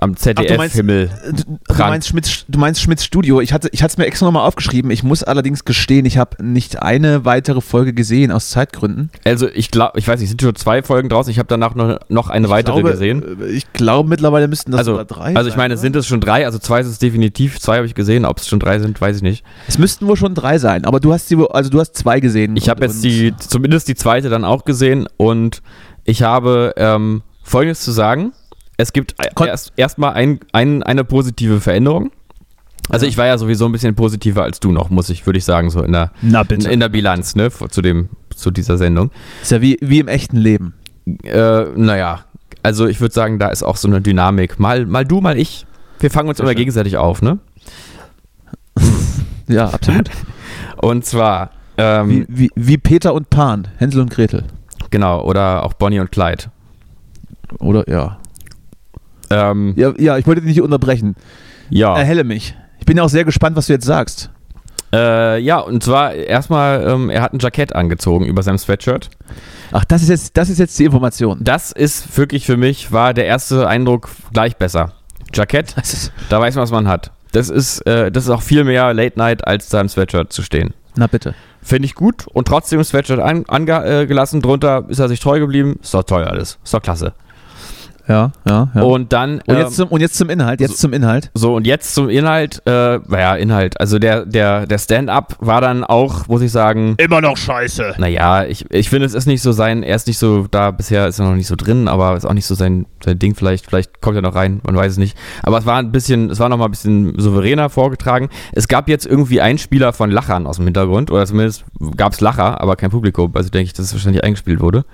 am ZDF-Himmel. Du, du, Prangt. meinst Schmitz, du meinst Schmitz Studio. Ich hatte ich es mir extra nochmal aufgeschrieben. Ich muss allerdings gestehen, ich habe nicht eine weitere Folge gesehen aus Zeitgründen. Also ich glaube, ich weiß nicht, sind schon zwei Folgen draußen. Ich habe danach noch, noch eine weitere ich glaube, gesehen. äh, Ich glaube, mittlerweile müssten das Also, sogar drei also ich sein, meine, oder? sind es schon drei? Also zwei ist es definitiv. Zwei habe ich gesehen. Ob es schon drei sind, weiß ich nicht. Es müssten wohl schon drei sein, aber du hast sie, also du hast zwei gesehen. Ich habe jetzt die, zumindest die zweite dann auch gesehen und ich habe ähm, Folgendes zu sagen. Es gibt erst erstmal ein, ein, eine positive Veränderung. Also ich war ja sowieso ein bisschen positiver als du noch, muss ich, würde ich sagen, so in der, in, der Bilanz, ne, zu dem, zu dieser Sendung. ist ja wie, wie im echten Leben. Äh, naja, also ich würde sagen, da ist auch so eine Dynamik. Mal, mal du, mal ich. Wir fangen uns Sehr immer schön. gegenseitig auf, ne? Ja, absolut. Und zwar, ähm, wie, wie, wie Peter und Pan, Hänsel und Gretel. genau, oder auch Bonnie und Clyde. Oder ja. Ähm, Ja, ja ich wollte dich nicht unterbrechen. ja. Erhelle mich. Ich bin ja auch sehr gespannt, was du jetzt sagst. Äh, ja, und zwar erstmal, ähm, er hat ein Jackett angezogen über seinem Sweatshirt. Ach, das ist jetzt, das ist jetzt die Information. Das ist wirklich für mich, war der erste Eindruck gleich besser. Jackett, da weiß man, was man hat. Das ist, äh, das ist auch viel mehr Late Night, als da im Sweatshirt zu stehen. Na bitte. Finde ich gut und trotzdem Sweatshirt angelassen. An, äh, drunter ist er sich treu geblieben. Ist doch toll alles. Ist doch klasse. Ja, ja, ja. Und dann. Und jetzt, zum, und jetzt zum Inhalt, jetzt so, zum Inhalt. So, und jetzt zum Inhalt, äh, naja, Inhalt. Also der, der, der Stand-up war dann auch, muss ich sagen. Immer noch scheiße. Naja, ich, ich finde, es ist nicht so sein, er ist nicht so, da bisher ist er noch nicht so drin, aber ist auch nicht so sein, sein Ding vielleicht. Vielleicht kommt er noch rein, man weiß es nicht. Aber es war ein bisschen, es war nochmal ein bisschen souveräner vorgetragen. Es gab jetzt irgendwie einen Spieler von Lachern aus dem Hintergrund, oder zumindest gab es Lacher, aber kein Publikum. Also denke ich, dass es wahrscheinlich eingespielt wurde.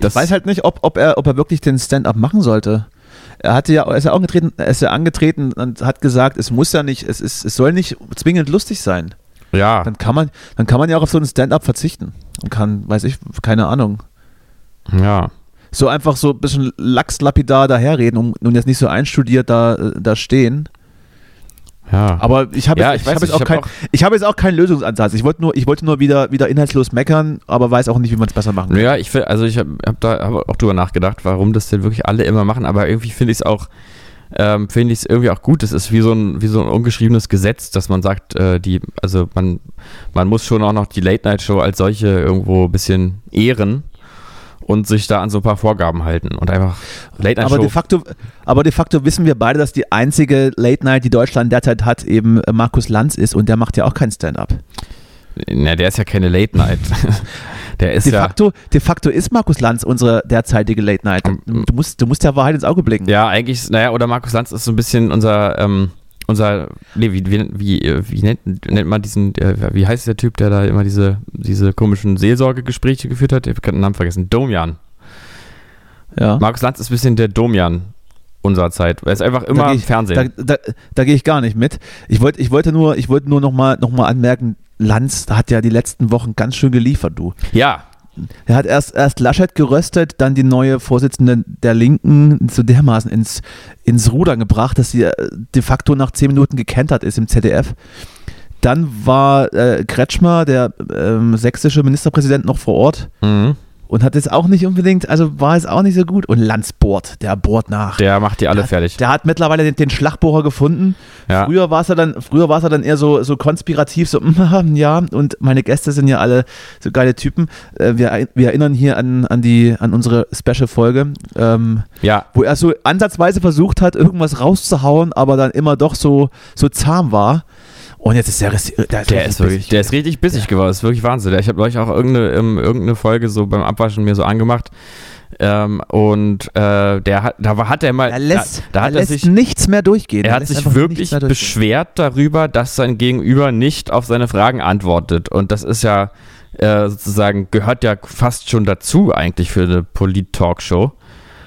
Das ich weiß halt nicht, ob, ob, er, ob er wirklich den Stand-up machen sollte. Er hatte ja, er ist ja angetreten, er ist ja angetreten und hat gesagt, es muss ja nicht, es, ist, es soll nicht zwingend lustig sein. Ja. Dann kann man, dann kann man ja auch auf so einen Stand-up verzichten. Und kann, weiß ich, keine Ahnung. Ja. So einfach so ein bisschen lachslapidar daherreden und, und jetzt nicht so einstudiert da, äh, da stehen. Ja. Aber ich habe ja, jetzt, ich weiß hab jetzt, auch ich kein, hab auch- ich habe jetzt auch keinen Lösungsansatz. Ich wollte nur, ich wollte nur wieder, wieder inhaltslos meckern, aber weiß auch nicht, wie man es besser machen kann. Ja, ich finde, also ich habe hab da hab auch drüber nachgedacht, warum das denn wirklich alle immer machen, aber irgendwie finde ich es auch, ähm, finde ich es irgendwie auch gut. Das ist wie so ein, wie so ein ungeschriebenes Gesetz, dass man sagt, äh, die, also man, man muss schon auch noch die Late-Night-Show als solche irgendwo ein bisschen ehren und sich da an so ein paar Vorgaben halten und einfach Aber de, facto, aber de facto wissen wir beide, dass die einzige Late Night, die Deutschland derzeit hat, eben äh, Markus Lanz ist und der macht ja auch kein Stand-up. Na, der ist ja keine Late-Night. der ist De ja. facto, de facto ist Markus Lanz unsere derzeitige Late Night. Du musst, du musst der Wahrheit ins Auge blicken. Ja, eigentlich, naja, oder Markus Lanz ist so ein bisschen unser, ähm, unser, nee, wie, wie, wie, wie nennt, nennt man diesen, äh, wie heißt der Typ, der da immer diese, diese komischen Seelsorgegespräche geführt hat? Ich habe den Namen vergessen. Domian. Ja. Markus Lanz ist ein bisschen der Domian unserer Zeit. Er ist einfach immer ich, Fernsehen. Da, da, da gehe ich gar nicht mit. Ich, wollt, ich wollte nur, ich wollte nur nochmal noch mal anmerken, Lanz hat ja die letzten Wochen ganz schön geliefert, du. ja, Er hat erst, erst Laschet geröstet, dann die neue Vorsitzende der Linken so dermaßen ins, ins Rudern gebracht, dass sie äh, de facto nach zehn Minuten gekentert ist im ZDF. Dann war äh, Kretschmer, der ähm, sächsische Ministerpräsident, noch vor Ort mhm. Und hat es auch nicht unbedingt, also war es auch nicht so gut. Und Lanz bohrt, der bohrt nach. der macht die alle der, fertig. Der hat mittlerweile den, den Schlagbohrer gefunden. ja. Früher war es ja dann, früher war es ja dann eher so, so konspirativ, so, ja, und meine Gäste sind ja alle so geile Typen. Äh, wir, wir erinnern hier an, an, die, an unsere Special-Folge, ähm, ja, wo er so ansatzweise versucht hat, irgendwas rauszuhauen, aber dann immer doch so, so zahm war. Und jetzt ist der, Rest- der, Der richtig ist wirklich, bissig. der ist richtig bissig geworden. Das ist wirklich Wahnsinn. Ich habe euch auch irgendeine, ähm, irgendeine Folge so beim Abwaschen mir so angemacht. Ähm, und äh, der hat, da hat er mal, Er lässt, da, da er hat er lässt sich, nichts mehr durchgehen. er hat lässt sich wirklich beschwert darüber, dass sein Gegenüber nicht auf seine Fragen antwortet. Und das ist ja äh, sozusagen, gehört ja fast schon dazu eigentlich für eine Polit-Talkshow.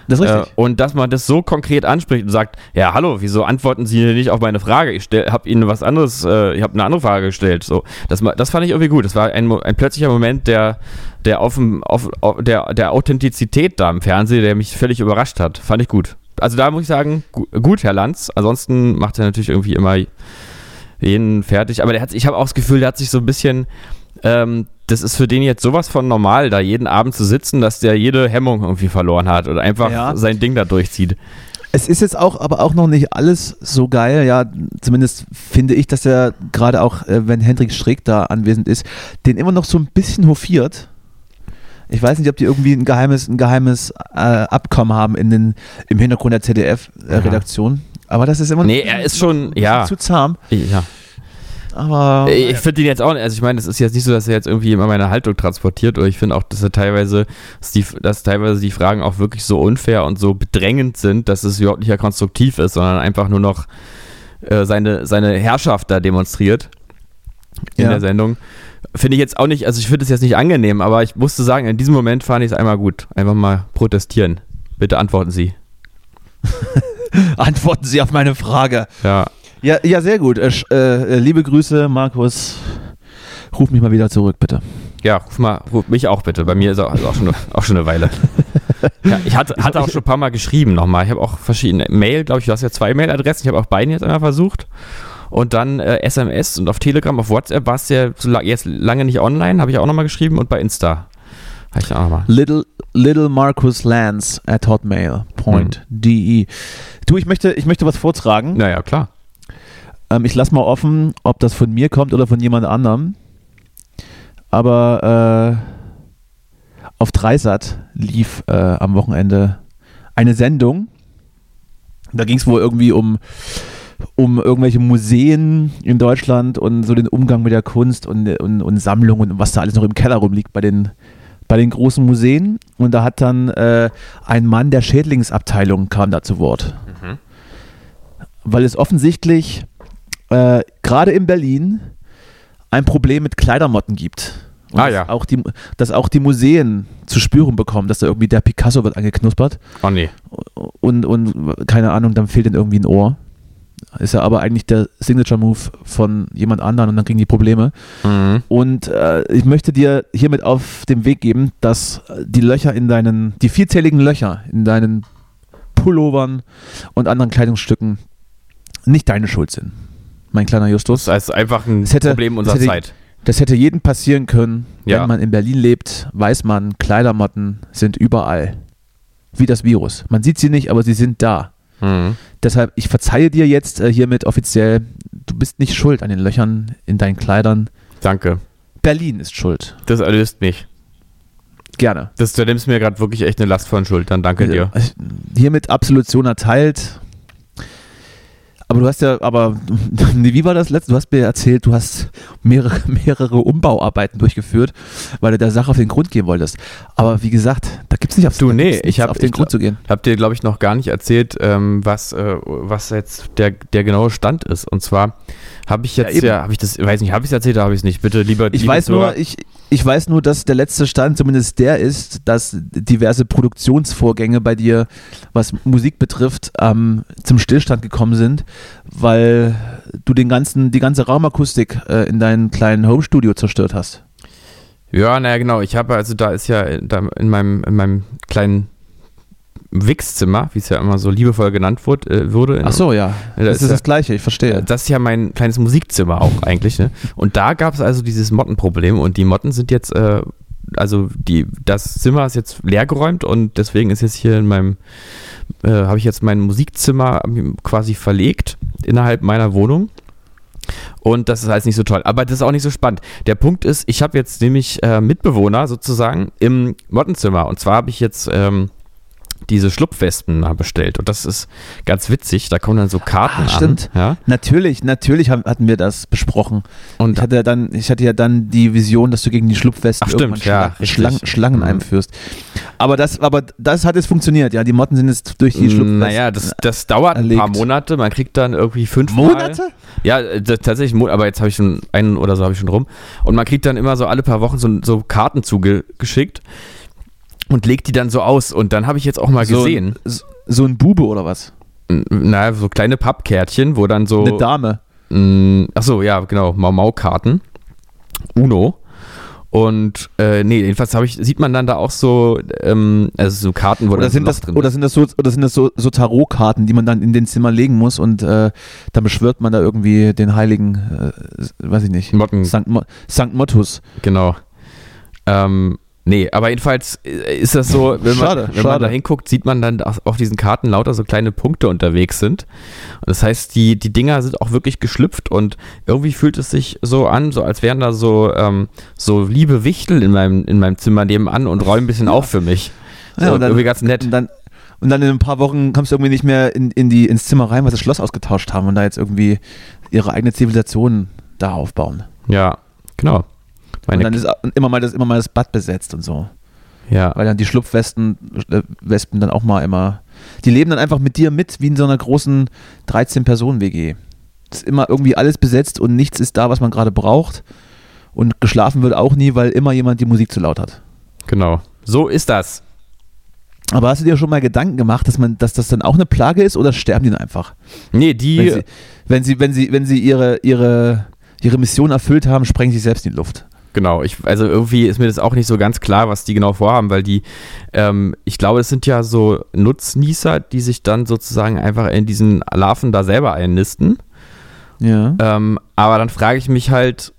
Das ist Äh, richtig. und dass man das so konkret anspricht und sagt, ja, hallo, wieso antworten Sie nicht auf meine Frage? Ich habe Ihnen was anderes, äh, ich habe eine andere Frage gestellt. So, das, das fand ich irgendwie gut. Das war ein, ein plötzlicher Moment der, der, auf, dem- auf, auf, der, der Authentizität da im Fernsehen, der mich völlig überrascht hat. Fand ich gut. Also da muss ich sagen, gu gut, Herr Lanz. Ansonsten macht er natürlich irgendwie immer jeden fertig. Aber der hat, ich habe auch das Gefühl, der hat sich so ein bisschen, ähm, das ist für den jetzt sowas von normal, da jeden Abend zu sitzen, dass der jede Hemmung irgendwie verloren hat oder einfach Ja. sein Ding da durchzieht. Es ist jetzt auch, aber auch noch nicht alles so geil. Ja, zumindest finde ich, dass er gerade auch, äh, wenn Hendrik Streeck da anwesend ist, den immer noch so ein bisschen hofiert. Ich weiß nicht, ob die irgendwie ein geheimes, ein geheimes äh, Abkommen haben in den, im Hintergrund der ZDF-Redaktion. Aber das ist immer Nee, er ist schon, ja. zu zahm. Ja. Aber Ich finde ihn jetzt auch, also ich meine, es ist jetzt nicht so, dass er jetzt irgendwie immer meine Haltung transportiert, oder ich finde auch, dass er teilweise, dass, die, dass teilweise die Fragen auch wirklich so unfair und so bedrängend sind, dass es überhaupt nicht ja konstruktiv ist, sondern einfach nur noch äh, seine, seine Herrschaft da demonstriert in Ja. der Sendung. Finde ich jetzt auch nicht, also ich finde es jetzt nicht angenehm, aber ich musste sagen, in diesem Moment fand ich es einmal gut. Einfach mal protestieren. Bitte antworten Sie. antworten Sie auf meine Frage. Ja. Ja, ja sehr gut. Äh, äh, liebe Grüße, Markus. Ruf mich mal wieder zurück, bitte. Ja, ruf mal, ruf mich auch bitte. Bei mir ist auch, ist auch, schon, eine, auch schon eine Weile. Ja, ich hatte, hatte auch schon ein paar Mal geschrieben nochmal. Ich habe auch verschiedene Mail, glaube ich, du hast ja zwei Mailadressen. Ich habe auch beiden jetzt einmal versucht. Und dann äh, SMS und auf Telegram, auf WhatsApp warst du ja so la jetzt lange nicht online, habe ich auch nochmal geschrieben und bei Insta. Habe ich auch nochmal. Little, little Marcus Lance at hotmail.de. Du, ich möchte, ich möchte was vortragen. Naja, klar. Ähm, ich lasse mal offen, ob das von mir kommt oder von jemand anderem. Aber äh, auf Dreisat lief äh, am Wochenende eine Sendung. Da ging es wohl irgendwie um, um irgendwelche Museen in Deutschland und so den Umgang mit der Kunst und, und, und Sammlungen und was da alles noch im Keller rumliegt bei den, bei den großen Museen. Und da hat dann äh, ein Mann der Schädlingsabteilung kam da zu Wort. Weil es offensichtlich äh, gerade in Berlin ein Problem mit Kleidermotten gibt. Und Ah, dass ja. Auch die, dass auch die Museen zu spüren bekommen, dass da irgendwie der Picasso wird angeknuspert Oh nee. und, und keine Ahnung, dann fehlt ihnen irgendwie ein Ohr. Ist ja aber eigentlich der Signature-Move von jemand anderen und dann kriegen die Probleme. Mhm. Und äh, ich möchte dir hiermit auf den Weg geben, dass die Löcher in deinen, die vierzähligen Löcher in deinen Pullovern und anderen Kleidungsstücken nicht deine Schuld sind. Mein kleiner Justus. Das ist einfach ein hätte- Problem unserer hätte- Zeit. Das hätte jedem passieren können. Ja. Wenn man in Berlin lebt, weiß man, Kleidermotten sind überall. Wie das Virus. Man sieht sie nicht, aber sie sind da. Mhm. Deshalb, ich verzeihe dir jetzt äh, hiermit offiziell, du bist nicht schuld an den Löchern in deinen Kleidern. Danke. Berlin ist schuld. Das erlöst mich. Gerne. Das, du nimmst mir gerade wirklich echt eine Last von Schultern. Danke dir. Äh, Hiermit Absolution erteilt. Aber du hast ja, aber wie war das letzte? Du hast mir erzählt, du hast mehrere, mehrere Umbauarbeiten durchgeführt, weil du der Sache auf den Grund gehen wolltest. Aber wie gesagt, da gibt es nicht auf, Du, nee, ich hab- auf den ich Grund zu gehen. Hab dir, glaube ich, noch gar nicht erzählt, ähm, was, äh, was jetzt der, der genaue Stand ist. Und zwar habe ich Ja, jetzt eben. ja, habe ich das, weiß nicht, habe ich es erzählt oder habe ich es nicht? Bitte, lieber Ich weiß Zuhörer. nur, ich, ich weiß nur, dass der letzte Stand zumindest der ist, dass diverse Produktionsvorgänge bei dir, was Musik betrifft, ähm, zum Stillstand gekommen sind, weil du den ganzen, die ganze Raumakustik äh, in deinem kleinen Homestudio zerstört hast. Ja, naja, genau. Ich habe, also da ist ja da in meinem, in meinem kleinen Wichszimmer, wie es ja immer so liebevoll genannt wurde, äh, wurde. Ach so, ja. Ja, das ist ist ja- das Gleiche, ich verstehe. Das ist ja mein kleines Musikzimmer auch eigentlich. Ne? Und da gab es also dieses Mottenproblem und die Motten sind jetzt, äh, also die, das Zimmer ist jetzt leergeräumt und deswegen ist jetzt hier in meinem, äh, habe ich jetzt mein Musikzimmer quasi verlegt innerhalb meiner Wohnung. Und das ist alles nicht so toll. Aber das ist auch nicht so spannend. Der Punkt ist, ich habe jetzt nämlich äh, Mitbewohner sozusagen im Mottenzimmer. Und zwar habe ich jetzt ähm, diese Schlupfwespen bestellt. Und das ist ganz witzig. Da kommen dann so Karten Ah, stimmt. an. Ja? Natürlich, natürlich hatten wir das besprochen. Und Ich hatte, ja dann, ich hatte ja dann die Vision, dass du gegen die Schlupfwesten Ach, stimmt, ja. Schlang, Schlangen Mhm. einführst. Aber das, aber das hat jetzt funktioniert, ja. Die Motten sind jetzt durch die Schlupfwesten. Naja, das, das dauert ein erlegt. paar Monate. Man kriegt dann irgendwie fünf Monate? Ja, äh, das- tatsächlich, aber jetzt habe ich schon einen oder so habe ich schon rum. Und man kriegt dann immer so alle paar Wochen so, so Karten zugeschickt und legt die dann so aus. Und dann habe ich jetzt auch mal so, gesehen, So, so ein Bube oder was? n- naja, so kleine Pappkärtchen, wo dann so. Eine Dame. Mm, Ach so, ja, genau, Mau-Mau-Karten. Uno. Und äh, nee, jedenfalls habe ich, sieht man dann da auch so, ähm, also so Karten, wo Oder sind, ein das, drin oder sind das so, oder sind das so, so Tarotkarten, die man dann in den Zimmer legen muss und äh, dann beschwört man da irgendwie den heiligen, äh, weiß ich nicht, Motten. Sankt, Mo Sankt Mottus. Genau. Ähm, nee, aber jedenfalls äh, ist das so, wenn, Schade, man, wenn schade. man da hinguckt, sieht man dann auf auf diesen Karten lauter so kleine Punkte unterwegs sind. Und das heißt, die, die Dinger sind auch wirklich geschlüpft und irgendwie fühlt es sich so an, so als wären da so, ähm, so liebe Wichtel in meinem, in meinem Zimmer nebenan und räumen ein bisschen auf für mich. So, Ja, und dann- irgendwie ganz nett. Und dann, und dann in ein paar Wochen kommst du irgendwie nicht mehr in, in die, ins Zimmer rein, weil sie das Schloss ausgetauscht haben und da jetzt irgendwie ihre eigene Zivilisation da aufbauen. Ja, genau. Und Meine, dann ist immer mal, das, immer mal das Bad besetzt und so. ja. Weil dann die Schlupfwespen äh, Wespen dann auch mal immer. Die leben dann einfach mit dir mit, wie in so einer großen 13-Personen-WG. Es ist immer irgendwie alles besetzt und nichts ist da, was man gerade braucht. Und geschlafen wird auch nie, weil immer jemand die Musik zu laut hat. Genau. So ist das. Aber hast du dir schon mal Gedanken gemacht, dass man, dass das dann auch eine Plage ist oder sterben die dann einfach? Nee, die. Wenn sie, wenn sie, wenn sie, wenn sie ihre, ihre, ihre Mission erfüllt haben, sprengen sie sich selbst in die Luft. Genau, ich, also irgendwie ist mir das auch nicht so ganz klar, was die genau vorhaben, weil die, ähm, ich glaube, es sind ja so Nutznießer, die sich dann sozusagen einfach in diesen Larven da selber einnisten. Ja. Ähm, aber dann frage ich mich halt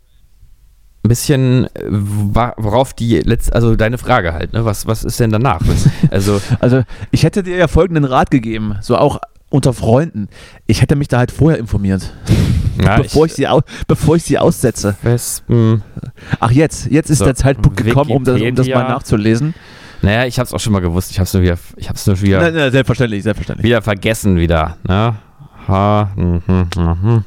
ein bisschen, worauf die letzt, also deine Frage halt, ne? Was, was ist denn danach? Also, Also ich hätte dir ja folgenden Rat gegeben, so auch unter Freunden. Ich hätte mich da halt vorher informiert. Ja, bevor, ich, sie au bevor ich sie aussetze. Wespen. Ach, jetzt. Jetzt ist So, der Zeitpunkt gekommen, um das, um das mal nachzulesen. Naja, ich hab's auch schon mal gewusst. Ich hab's nur wieder, ich hab's nur wieder, Nein, nein, selbstverständlich, selbstverständlich. wieder vergessen wieder. Ne? Ha, hm, hm, hm,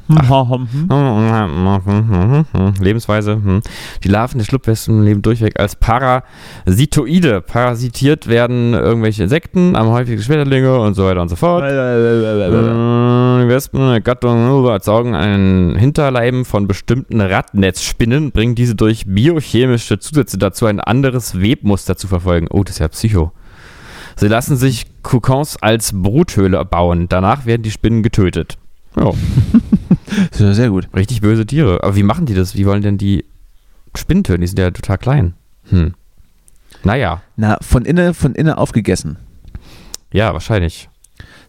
hm. Lebensweise. hm. Die Larven der Schlupfwespen leben durchweg als Parasitoide. Parasitiert werden irgendwelche Insekten, am häufigsten Schmetterlinge und so weiter und so fort. Die Wespen der Gattung erzeugen einen Hinterleiben von bestimmten Radnetzspinnen, bringen diese durch biochemische Zusätze dazu, ein anderes Webmuster zu verfolgen. Oh, das ist ja Psycho. Sie lassen sich Kokons als Bruthöhle bauen. Danach werden die Spinnen getötet. Ja, sehr gut. richtig böse Tiere. Aber wie machen die das? Wie wollen denn die Spinnen töten? Die sind ja total klein. Hm. Naja, Na, von innen, von innen aufgegessen. ja, wahrscheinlich.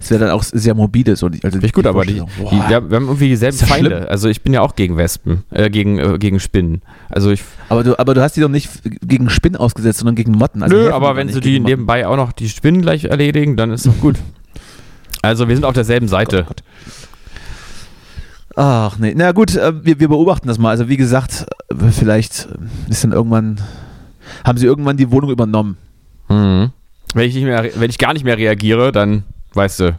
Das wäre dann auch sehr morbide. So, die- also Finde ich gut, aber die, die, wir haben irgendwie dieselben Feinde. schlimm. Also ich bin ja auch gegen Wespen, äh, gegen, äh, gegen Spinnen. Also ich, aber, du, aber du hast die doch nicht gegen Spinnen ausgesetzt, sondern gegen Motten. Also nö, aber wenn sie die nebenbei auch noch die Spinnen gleich erledigen, dann ist doch gut. Also wir sind auf derselben Seite. Gott, Ach nee, na gut, äh, wir, wir beobachten das mal. Also wie gesagt, äh, vielleicht äh, ist dann irgendwann, haben sie irgendwann die Wohnung übernommen. Mhm. Wenn ich nicht mehr, wenn ich gar nicht mehr reagiere, dann weißt du.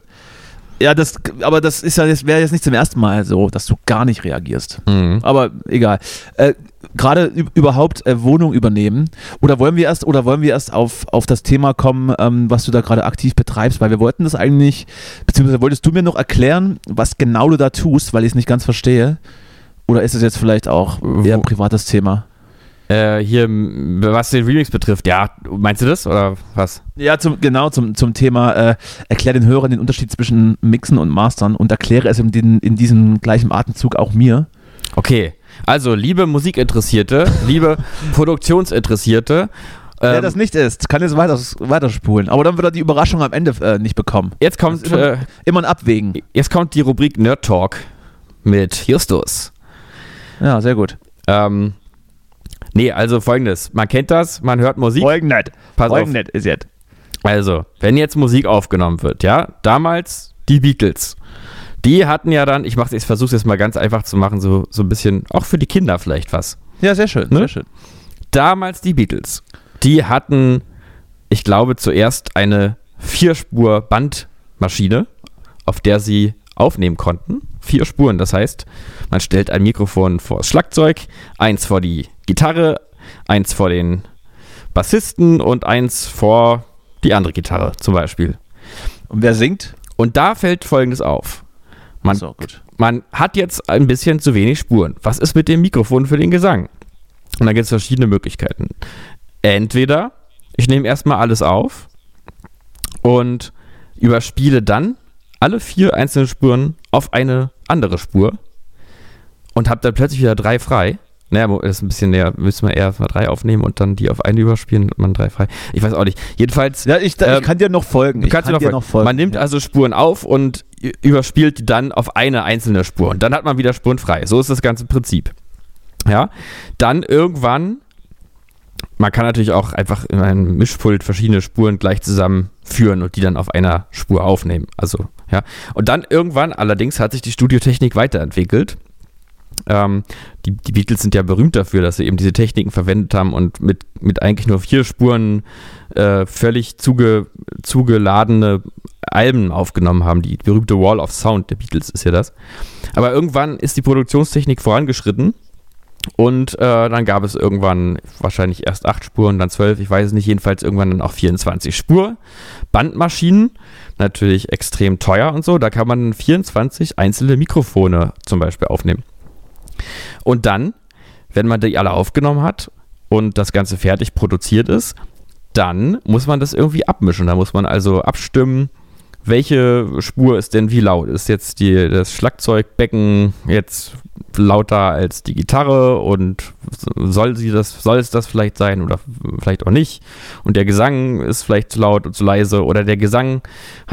Ja, das, aber das ist ja, das wäre jetzt nicht zum ersten Mal so, dass du gar nicht reagierst. Mhm. Aber egal. Äh, Gerade üb- überhaupt äh, Wohnung übernehmen. Oder wollen wir erst, oder wollen wir erst auf, auf das Thema kommen, ähm, was du da gerade aktiv betreibst? Weil wir wollten das eigentlich, beziehungsweise wolltest du mir noch erklären, was genau du da tust, weil ich es nicht ganz verstehe? Oder ist es jetzt vielleicht auch eher ein privates Thema? Äh, hier, was den Remix betrifft, ja, meinst du das oder was? Ja, zum, genau, zum, zum Thema, äh, erklär den Hörern den Unterschied zwischen Mixen und Mastern und erkläre es in, den, in diesem gleichen Atemzug auch mir. Okay, also liebe Musikinteressierte, liebe Produktionsinteressierte, Wer ähm, das nicht ist, kann jetzt weiter, weiterspulen. Aber dann wird er die Überraschung am Ende äh, nicht bekommen. jetzt kommt, immer- äh, Immer ein Abwägen. jetzt kommt die Rubrik Nerd Talk mit Justus. Ja, sehr gut. Ähm, nee, also folgendes, man kennt das, man hört Musik, Folgendet. pass auf, Folgendet ist jetzt. Also, wenn jetzt Musik aufgenommen wird, ja, damals die Beatles. Die hatten ja dann, ich mach's, ich versuche jetzt mal ganz einfach zu machen, so, so ein bisschen, auch für die Kinder vielleicht was. Ja, sehr schön, Ne? sehr schön. Damals die Beatles. Die hatten, ich glaube, zuerst eine Vierspur-Bandmaschine, auf der sie aufnehmen konnten. Vier Spuren, das heißt, man stellt ein Mikrofon vor das Schlagzeug, eins vor die Gitarre, eins vor den Bassisten und eins vor die andere Gitarre zum Beispiel. Und wer singt? Und da fällt Folgendes auf. Man, so, man hat jetzt ein bisschen zu wenig Spuren. Was ist mit dem Mikrofon für den Gesang? Und da gibt es verschiedene Möglichkeiten. Entweder ich nehme erstmal alles auf und überspiele dann alle vier einzelnen Spuren auf eine andere Spur und habe dann plötzlich wieder drei frei. Naja, das ist ein bisschen näher, müssen wir eher mal drei aufnehmen und dann die auf eine überspielen und man drei frei. Ich weiß auch nicht. Jedenfalls Ja, ich, Ähm, ich kann dir noch folgen. Du ich kannst kann dir noch, folgen. Man nimmt ja. also Spuren auf und überspielt die dann auf eine einzelne Spur. Und dann hat man wieder Spuren frei. So ist das ganze Prinzip. Ja. Dann irgendwann, man kann natürlich auch einfach in einem Mischpult verschiedene Spuren gleich zusammenführen und die dann auf einer Spur aufnehmen. Also, ja. Und dann irgendwann, allerdings, hat sich die Studiotechnik weiterentwickelt. Ähm, die, die Beatles sind ja berühmt dafür, dass sie eben diese Techniken verwendet haben und mit, mit eigentlich nur vier Spuren äh, völlig zuge, zugeladene Alben aufgenommen haben. Die berühmte Wall of Sound der Beatles ist ja das. Aber irgendwann ist die Produktionstechnik vorangeschritten und äh, dann gab es irgendwann wahrscheinlich erst acht Spuren, dann zwölf, ich weiß es nicht, jedenfalls irgendwann dann auch 24 Spur. Bandmaschinen, natürlich extrem teuer und so, da kann man 24 einzelne Mikrofone zum Beispiel aufnehmen. Und dann, wenn man die alle aufgenommen hat und das Ganze fertig produziert ist, dann muss man das irgendwie abmischen. Da muss man also abstimmen, welche Spur ist denn wie laut. Ist jetzt die, das Schlagzeugbecken jetzt lauter als die Gitarre und soll sie das, soll es das vielleicht sein oder vielleicht auch nicht? Und der Gesang ist vielleicht zu laut und zu leise oder der Gesang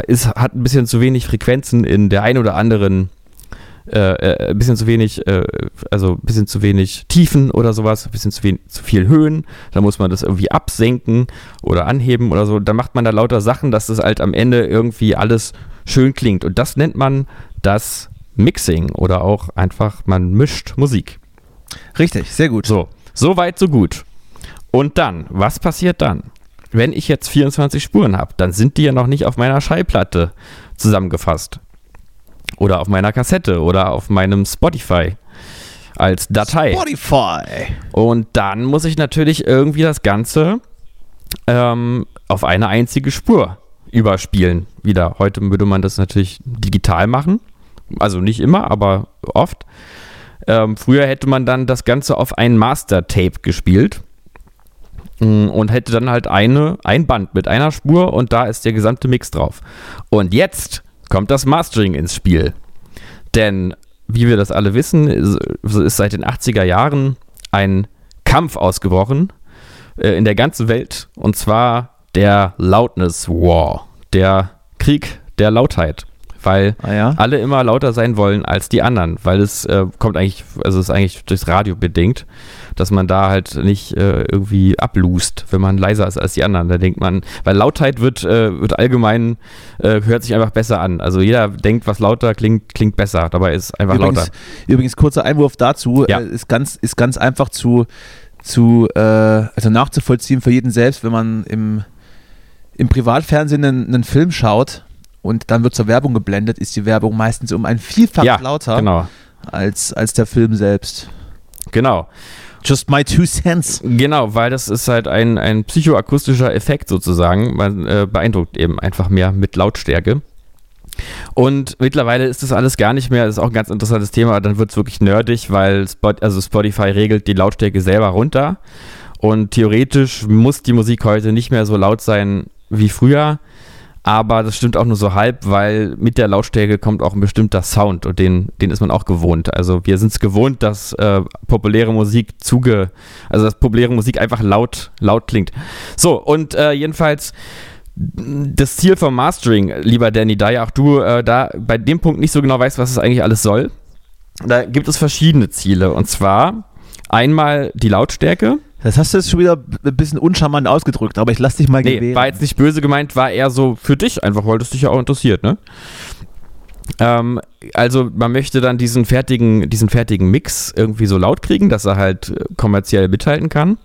ist, hat ein bisschen zu wenig Frequenzen in der ein oder anderen äh, äh, ein bisschen zu wenig, äh, also ein bisschen zu wenig Tiefen oder sowas, ein bisschen zu, wenig, zu viel Höhen. Da muss man das irgendwie absenken oder anheben oder so. Da macht man da lauter Sachen, dass das halt am Ende irgendwie alles schön klingt. Und das nennt man das Mixing oder auch einfach man mischt Musik. Richtig, sehr gut. So, so weit, so gut. Und dann, was passiert dann? Wenn ich jetzt 24 Spuren habe, dann sind die ja noch nicht auf meiner Schallplatte zusammengefasst. Oder auf meiner Kassette oder auf meinem Spotify als Datei. Spotify. Und dann muss ich natürlich irgendwie das Ganze ähm, auf eine einzige Spur überspielen. Wieder. Heute würde man das natürlich digital machen. Also nicht immer, aber oft. Ähm, früher hätte man dann das Ganze auf ein Master-Tape gespielt mm, und hätte dann halt eine, ein Band mit einer Spur und da ist der gesamte Mix drauf. Und jetzt kommt das Mastering ins Spiel. Denn, wie wir das alle wissen, ist, seit den 80er Jahren ein Kampf ausgebrochen äh, in der ganzen Welt und zwar der Loudness War, der Krieg der Lautheit weil Ah ja? alle immer lauter sein wollen als die anderen, weil es äh, kommt eigentlich, also es ist eigentlich durchs Radio bedingt, dass man da halt nicht äh, irgendwie ablust, wenn man leiser ist als die anderen. Da denkt man, weil Lautheit wird, äh, wird allgemein, äh, hört sich einfach besser an. Also jeder denkt, was lauter klingt, klingt besser. Dabei ist es einfach Übrigens, lauter. übrigens, kurzer Einwurf dazu, Ja. äh, ist, ganz, ist ganz einfach zu, zu äh, also nachzuvollziehen für jeden selbst, wenn man im, im Privatfernsehen einen, einen Film schaut und dann wird zur Werbung geblendet, ist die Werbung meistens um ein Vielfach Ja, lauter Genau, als, als der Film selbst. genau. Just my two cents. Genau, weil das ist halt ein, ein psychoakustischer Effekt sozusagen. Man äh, beeindruckt eben einfach mehr mit Lautstärke. Und mittlerweile ist das alles gar nicht mehr, das ist auch ein ganz interessantes Thema, dann wird es wirklich nerdig, weil Spot, also Spotify regelt die Lautstärke selber runter. Und theoretisch muss die Musik heute nicht mehr so laut sein wie früher. Aber das stimmt auch nur so halb, weil mit der Lautstärke kommt auch ein bestimmter Sound und den, den ist man auch gewohnt. Also wir sind es gewohnt, dass äh, populäre Musik zuge, also dass populäre Musik einfach laut, laut klingt. So, und äh, jedenfalls das Ziel vom Mastering, lieber Danny, da ja auch du äh, da bei dem Punkt nicht so genau weißt, was es eigentlich alles soll, da gibt es verschiedene Ziele. Und zwar einmal die Lautstärke. Das hast du jetzt schon wieder ein bisschen uncharmant ausgedrückt, aber ich lass dich mal Nee, gewähren. war jetzt nicht böse gemeint, war eher so für dich einfach, weil das dich ja auch interessiert, ne? Ähm, also man möchte dann diesen fertigen, diesen fertigen Mix irgendwie so laut kriegen, dass er halt äh, kommerziell mithalten kann.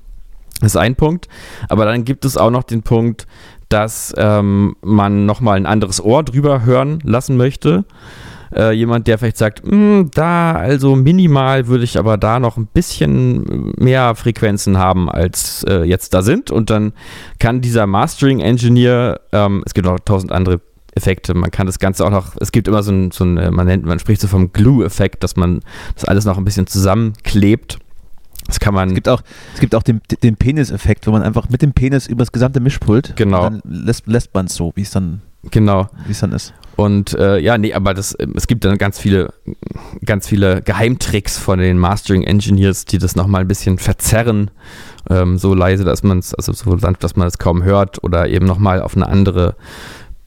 Das ist ein Punkt. Aber dann gibt es auch noch den Punkt, dass ähm, man nochmal ein anderes Ohr drüber hören lassen möchte. Äh, jemand, der vielleicht sagt, "Hm, da, also minimal würde ich aber da noch ein bisschen mehr Frequenzen haben, als äh, jetzt da sind. Und dann kann dieser Mastering-Engineer, ähm, es gibt auch tausend andere Effekte, man kann das Ganze auch noch, es gibt immer so ein, so ein man nennt, man spricht so vom Glue-Effekt, dass man das alles noch ein bisschen zusammenklebt. Das kann man Es gibt auch, es gibt auch den, den Penis-Effekt, wo man einfach mit dem Penis über das gesamte Mischpult Genau. und dann lässt, lässt man es so, wie es dann, genau. wie es dann ist. Und äh, ja, nee, aber das, äh, es gibt dann ganz viele, ganz viele Geheimtricks von den Mastering Engineers, die das nochmal ein bisschen verzerren, ähm, so leise, dass man es, also so sanft, dass man es kaum hört oder eben nochmal auf eine andere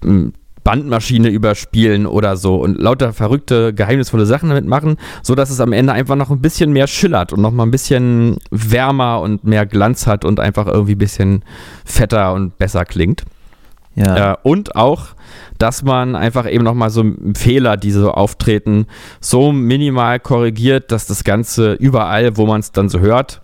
ähm, Bandmaschine überspielen oder so und lauter verrückte, geheimnisvolle Sachen damit machen, so dass es am Ende einfach noch ein bisschen mehr schillert und nochmal ein bisschen wärmer und mehr Glanz hat und einfach irgendwie ein bisschen fetter und besser klingt. Ja. Äh, und auch, dass man einfach eben nochmal so Fehler, die so auftreten, so minimal korrigiert, dass das Ganze überall, wo man es dann so hört,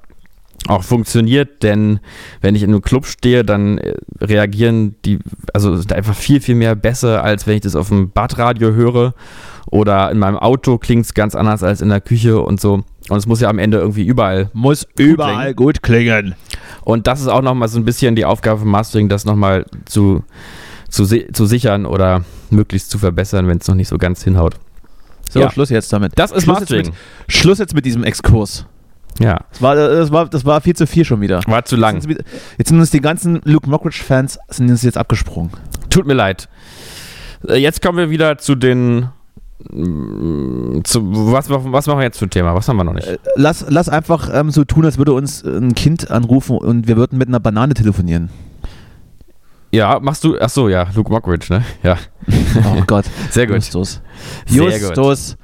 auch funktioniert, denn wenn ich in einem Club stehe, dann äh, reagieren die, also sind einfach viel, viel mehr besser, als wenn ich das auf dem Badradio höre oder in meinem Auto klingt es ganz anders als in der Küche und so. Und es muss ja am Ende irgendwie überall Muss klingen. überall gut klingen. und das ist auch nochmal so ein bisschen die Aufgabe vom Mastering, das nochmal zu, zu, zu sichern oder möglichst zu verbessern, wenn es noch nicht so ganz hinhaut. So, Ja. Schluss jetzt damit. Das ist Schluss jetzt, Mastering. mit, Schluss jetzt mit diesem Exkurs. Ja, Das war, das, war, das war viel zu viel schon wieder. war zu lang. Jetzt sind, jetzt sind uns die ganzen Luke Mockridge-Fans sind uns jetzt abgesprungen. Tut mir leid. Äh, Jetzt kommen wir wieder zu den. Zu, was, was machen wir jetzt ein Thema? Was haben wir noch nicht? Äh, Lass, lass einfach ähm, so tun, als würde uns ein Kind anrufen und wir würden mit einer Banane telefonieren. Ja, machst du. Ach so, ja, Luke Mockridge, ne? Ja, Oh Gott. sehr gut. Justus. Justus.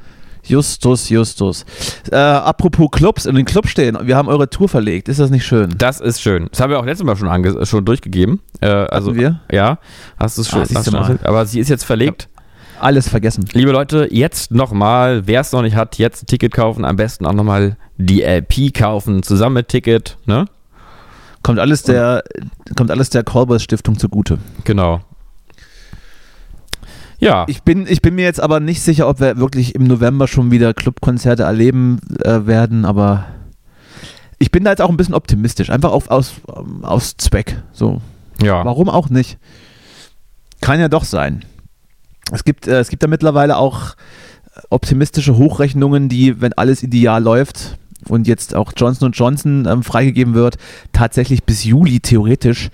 Justus, Justus. Äh, apropos Clubs, in den Club stehen. Wir haben eure Tour verlegt. Ist das nicht schön? Das ist schön. Das haben wir auch letztes Mal schon, schon durchgegeben. Äh, also, wir? Ja, hast du es schon. Ah, hast du mal. schon- aber sie ist jetzt verlegt. Alles vergessen. Liebe Leute, jetzt nochmal, wer es noch nicht hat, jetzt ein Ticket kaufen, am besten auch nochmal die LP kaufen, zusammen mit Ticket, ne? Kommt alles der, kommt alles der Colbers Stiftung zugute. Genau. Ja, Ich bin, ich bin mir jetzt aber nicht sicher, ob wir wirklich im November schon wieder Clubkonzerte erleben äh, werden, aber ich bin da jetzt auch ein bisschen optimistisch. Einfach auf, aus, ähm, aus Zweck. So. ja. Warum auch nicht? Kann ja doch sein. Es gibt, äh, es gibt da mittlerweile auch optimistische Hochrechnungen, die, wenn alles ideal läuft und jetzt auch Johnson Johnson ähm, freigegeben wird, tatsächlich bis Juli theoretisch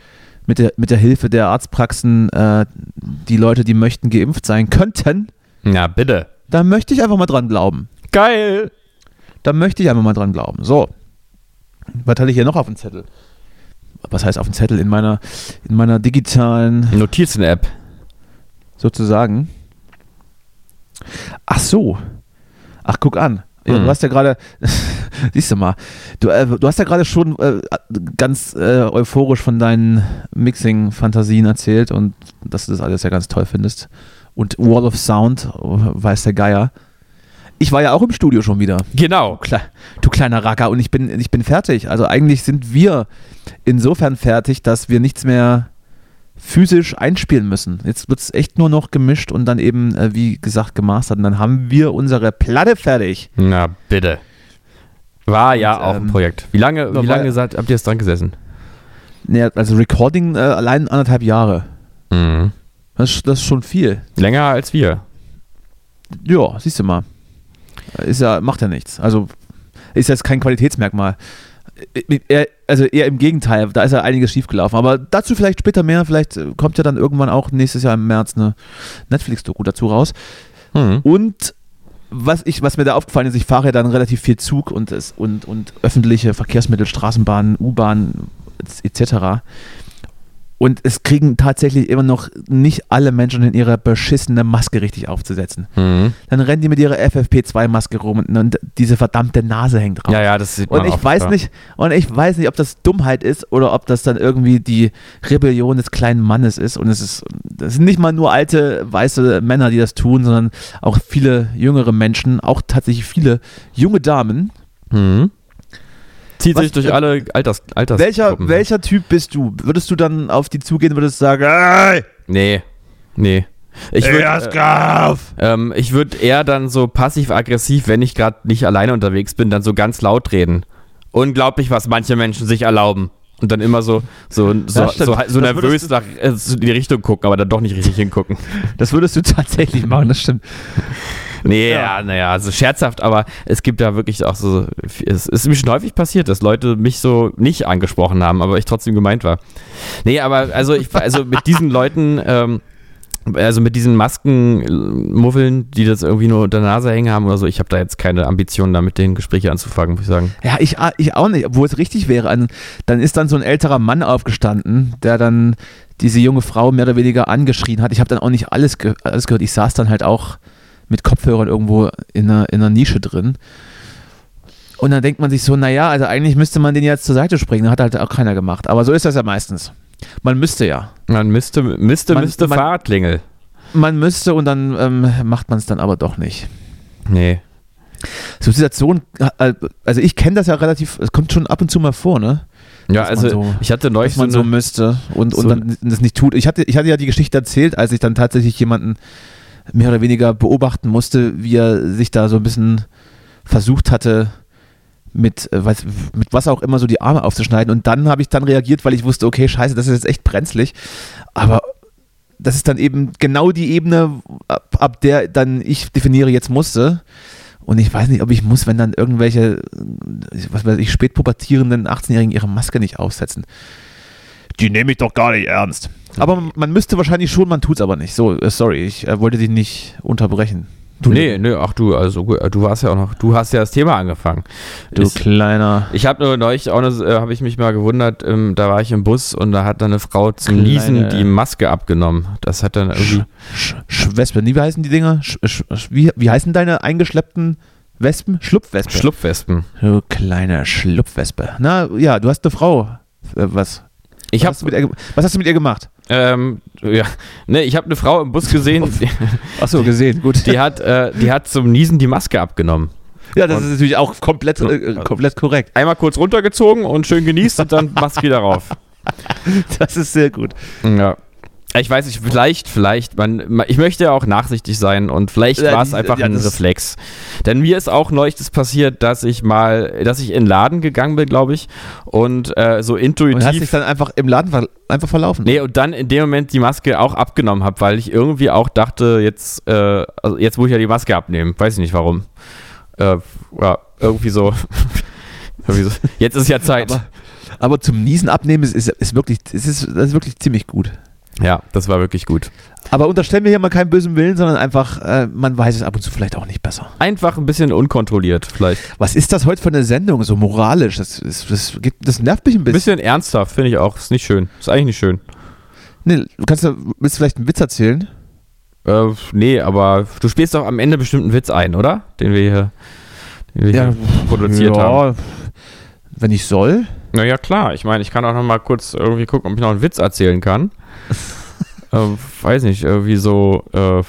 mit der, mit der Hilfe der Arztpraxen äh, die Leute, die möchten, geimpft sein könnten. Ja, bitte. Da möchte ich einfach mal dran glauben. Geil. Da möchte ich einfach mal dran glauben. So. Was hatte ich hier noch auf dem Zettel? Was heißt auf dem Zettel? In meiner, in meiner digitalen Notizen-App. Sozusagen. Ach so. Ach, guck an. Ja. Du hast ja gerade, siehst du mal, du, äh, du hast ja gerade schon äh, ganz äh, euphorisch von deinen Mixing-Fantasien erzählt und dass du das alles ja ganz toll findest. Und Wall of Sound, weiß der Geier. Ich war ja auch im Studio schon wieder. Genau. Kle du kleiner Racker und ich bin, ich bin fertig. Also eigentlich sind wir insofern fertig, dass wir nichts mehr physisch einspielen müssen. Jetzt wird es echt nur noch gemischt und dann eben, äh, wie gesagt, gemastert. Und dann haben wir unsere Platte fertig. Na, bitte. War ja Und, auch ein ähm, Projekt. Wie lange, wie lange seid, habt ihr jetzt dran gesessen? Ja, also Recording äh, allein anderthalb Jahre. Mhm. Das, ist- das ist schon viel. Länger als wir. Ja, siehst du mal. Ist ja, macht ja nichts. Also ist jetzt kein Qualitätsmerkmal. Äh, Eher, also eher im Gegenteil, da ist ja einiges schiefgelaufen. Aber dazu vielleicht später mehr. Vielleicht äh, kommt ja dann irgendwann auch nächstes Jahr im März eine Netflix-Doku dazu raus. Mhm. Und was, ich, was mir da aufgefallen ist, ich fahre ja dann relativ viel Zug und, und, und öffentliche Verkehrsmittel, Straßenbahnen, U-Bahn etc. Und es kriegen tatsächlich immer noch nicht alle Menschen in ihre beschissene Maske richtig aufzusetzen. Mhm. Dann rennen die mit ihrer FFP2-Maske rum und, und diese verdammte Nase hängt drauf. Ja, ja, das sieht man Und ich oft, weiß ja. nicht, und ich weiß nicht, ob das Dummheit ist oder ob das dann irgendwie die Rebellion des kleinen Mannes ist. Und es ist, das sind nicht mal nur alte weiße Männer, die das tun, sondern auch viele jüngere Menschen, auch tatsächlich viele junge Damen. Mhm. Zieht Was- sich durch alle Alters, Alters Welcher, welcher Typ bist du? Würdest du dann auf die zugehen, würdest sagen, hey, Nee. Nee. Ich würde auf! ähm, ich würd eher dann so passiv-aggressiv, wenn ich gerade nicht alleine unterwegs bin, dann so ganz laut reden. Unglaublich, was manche Menschen sich erlauben. Und dann immer so, so, so, Ja, so, so nervös nach, äh, in die Richtung gucken, aber dann doch nicht richtig hingucken. Das würdest du tatsächlich machen, das stimmt. Nee, Ja. ja, naja, also scherzhaft, aber es gibt da wirklich auch so, es ist mir schon häufig passiert, dass Leute mich so nicht angesprochen haben, aber ich trotzdem gemeint war. Nee, aber also ich, also mit diesen Leuten, ähm, also mit diesen Maskenmuffeln, die das irgendwie nur unter der Nase hängen haben oder so, ich habe da jetzt keine Ambitionen, da mit denen Gespräche anzufangen, muss ich sagen. Ja, ich, ich auch nicht, obwohl es richtig wäre. An- Dann ist dann so ein älterer Mann aufgestanden, der dann diese junge Frau mehr oder weniger angeschrien hat. Ich habe dann auch nicht alles, ge alles gehört. Ich saß dann halt auch mit Kopfhörern irgendwo in einer, in einer Nische drin. Und dann denkt man sich so, naja, also eigentlich müsste man den jetzt zur Seite springen. Hat halt auch keiner gemacht. Aber so ist das ja meistens. Man müsste ja. Man müsste, müsste, Man- müsste man- Fahrradklingel. Man müsste und dann ähm, macht man es dann aber doch nicht. Nee. So Situation, äh, also ich kenne das ja relativ, es kommt schon ab und zu mal vor, ne? Ja, Dass also so- ich hatte neulich dass man so so müsste und, und so- dann das nicht tut. Ich hatte, ich hatte ja die Geschichte erzählt, als ich dann tatsächlich jemanden mehr oder weniger beobachten musste, wie er sich da so ein bisschen versucht hatte, mit, äh, weiß, mit was auch immer so die Arme aufzuschneiden. Und dann habe ich dann reagiert, weil ich wusste, okay, scheiße, das ist jetzt echt brenzlig. Aber das ist dann eben genau die Ebene, ab, ab der dann ich definiere, jetzt musste. Und ich weiß nicht, ob ich muss, wenn dann irgendwelche, äh, was weiß ich, spätpubertierenden 18-Jährigen ihre Maske nicht aufsetzen. Die nehme ich doch gar nicht ernst. Aber man müsste wahrscheinlich schon, man tut es aber nicht. So, äh, sorry, ich äh, wollte dich nicht unterbrechen. Du, nee, nee, ach du, also gut, du warst ja auch noch, du hast ja das Thema angefangen. du Ich- kleiner. Ich habe nur neulich auch, noch, äh, habe ich mich mal gewundert, ähm, da war ich im Bus und da hat dann eine Frau zum Kleine- Niesen die Maske abgenommen. Das hat dann irgendwie, Sch Schwespen, wie heißen die Dinger? Sch Sch wie, wie heißen deine eingeschleppten Wespen? Schlupfwespe. Schlupfwespen. du kleine Schlupfwespe. Na ja, du hast eine Frau. Äh, was? Ich was, hab- hast du mit ihr, was hast du mit ihr gemacht? Ähm, ja, ne, ich habe eine Frau im Bus gesehen, Achso, gesehen, gut. die hat, äh, die hat zum Niesen die Maske abgenommen. ja, das und- ist natürlich auch komplett, äh, komplett korrekt. Einmal kurz runtergezogen und schön genießt und dann Maske wieder rauf. Das ist sehr gut. Ja. Ich weiß nicht, vielleicht, vielleicht, man, ich möchte ja auch nachsichtig sein und vielleicht Ja, war es einfach ja, ein Reflex. Denn mir ist auch neulich das passiert, dass ich mal, dass ich in den Laden gegangen bin, glaube ich, und äh, so Und hast intuitiv. dich dann einfach im Laden ver einfach verlaufen. Nee, und dann in dem Moment die Maske auch abgenommen habe, weil ich irgendwie auch dachte, jetzt, äh, also jetzt muss ich ja die Maske abnehmen. Weiß ich nicht warum. Äh, ja, irgendwie so. irgendwie so. Jetzt ist ja Zeit. Aber, aber zum Niesen abnehmen ist, ist, ist wirklich, ist, ist, ist wirklich ziemlich gut. Ja, das war wirklich gut. Aber unterstellen wir hier mal keinen bösen Willen, sondern einfach, äh, man weiß es ab und zu vielleicht auch nicht besser. Einfach ein bisschen unkontrolliert, vielleicht. Was ist das heute für eine Sendung, so moralisch? Das, das, gibt, das nervt mich ein Ein bisschen. bisschen ernsthaft, finde ich auch. Ist nicht schön. Ist eigentlich nicht schön. Nee, du kannst, ja- willst du vielleicht einen Witz erzählen? Äh, nee, aber du spielst doch am Ende bestimmt einen Witz ein, oder? Den wir hier, den wir hier produziert haben. Wenn ich soll. Naja, klar. Ich meine, ich kann auch noch mal kurz irgendwie gucken, ob ich noch einen Witz erzählen kann. Äh, weiß nicht, irgendwie so, äh,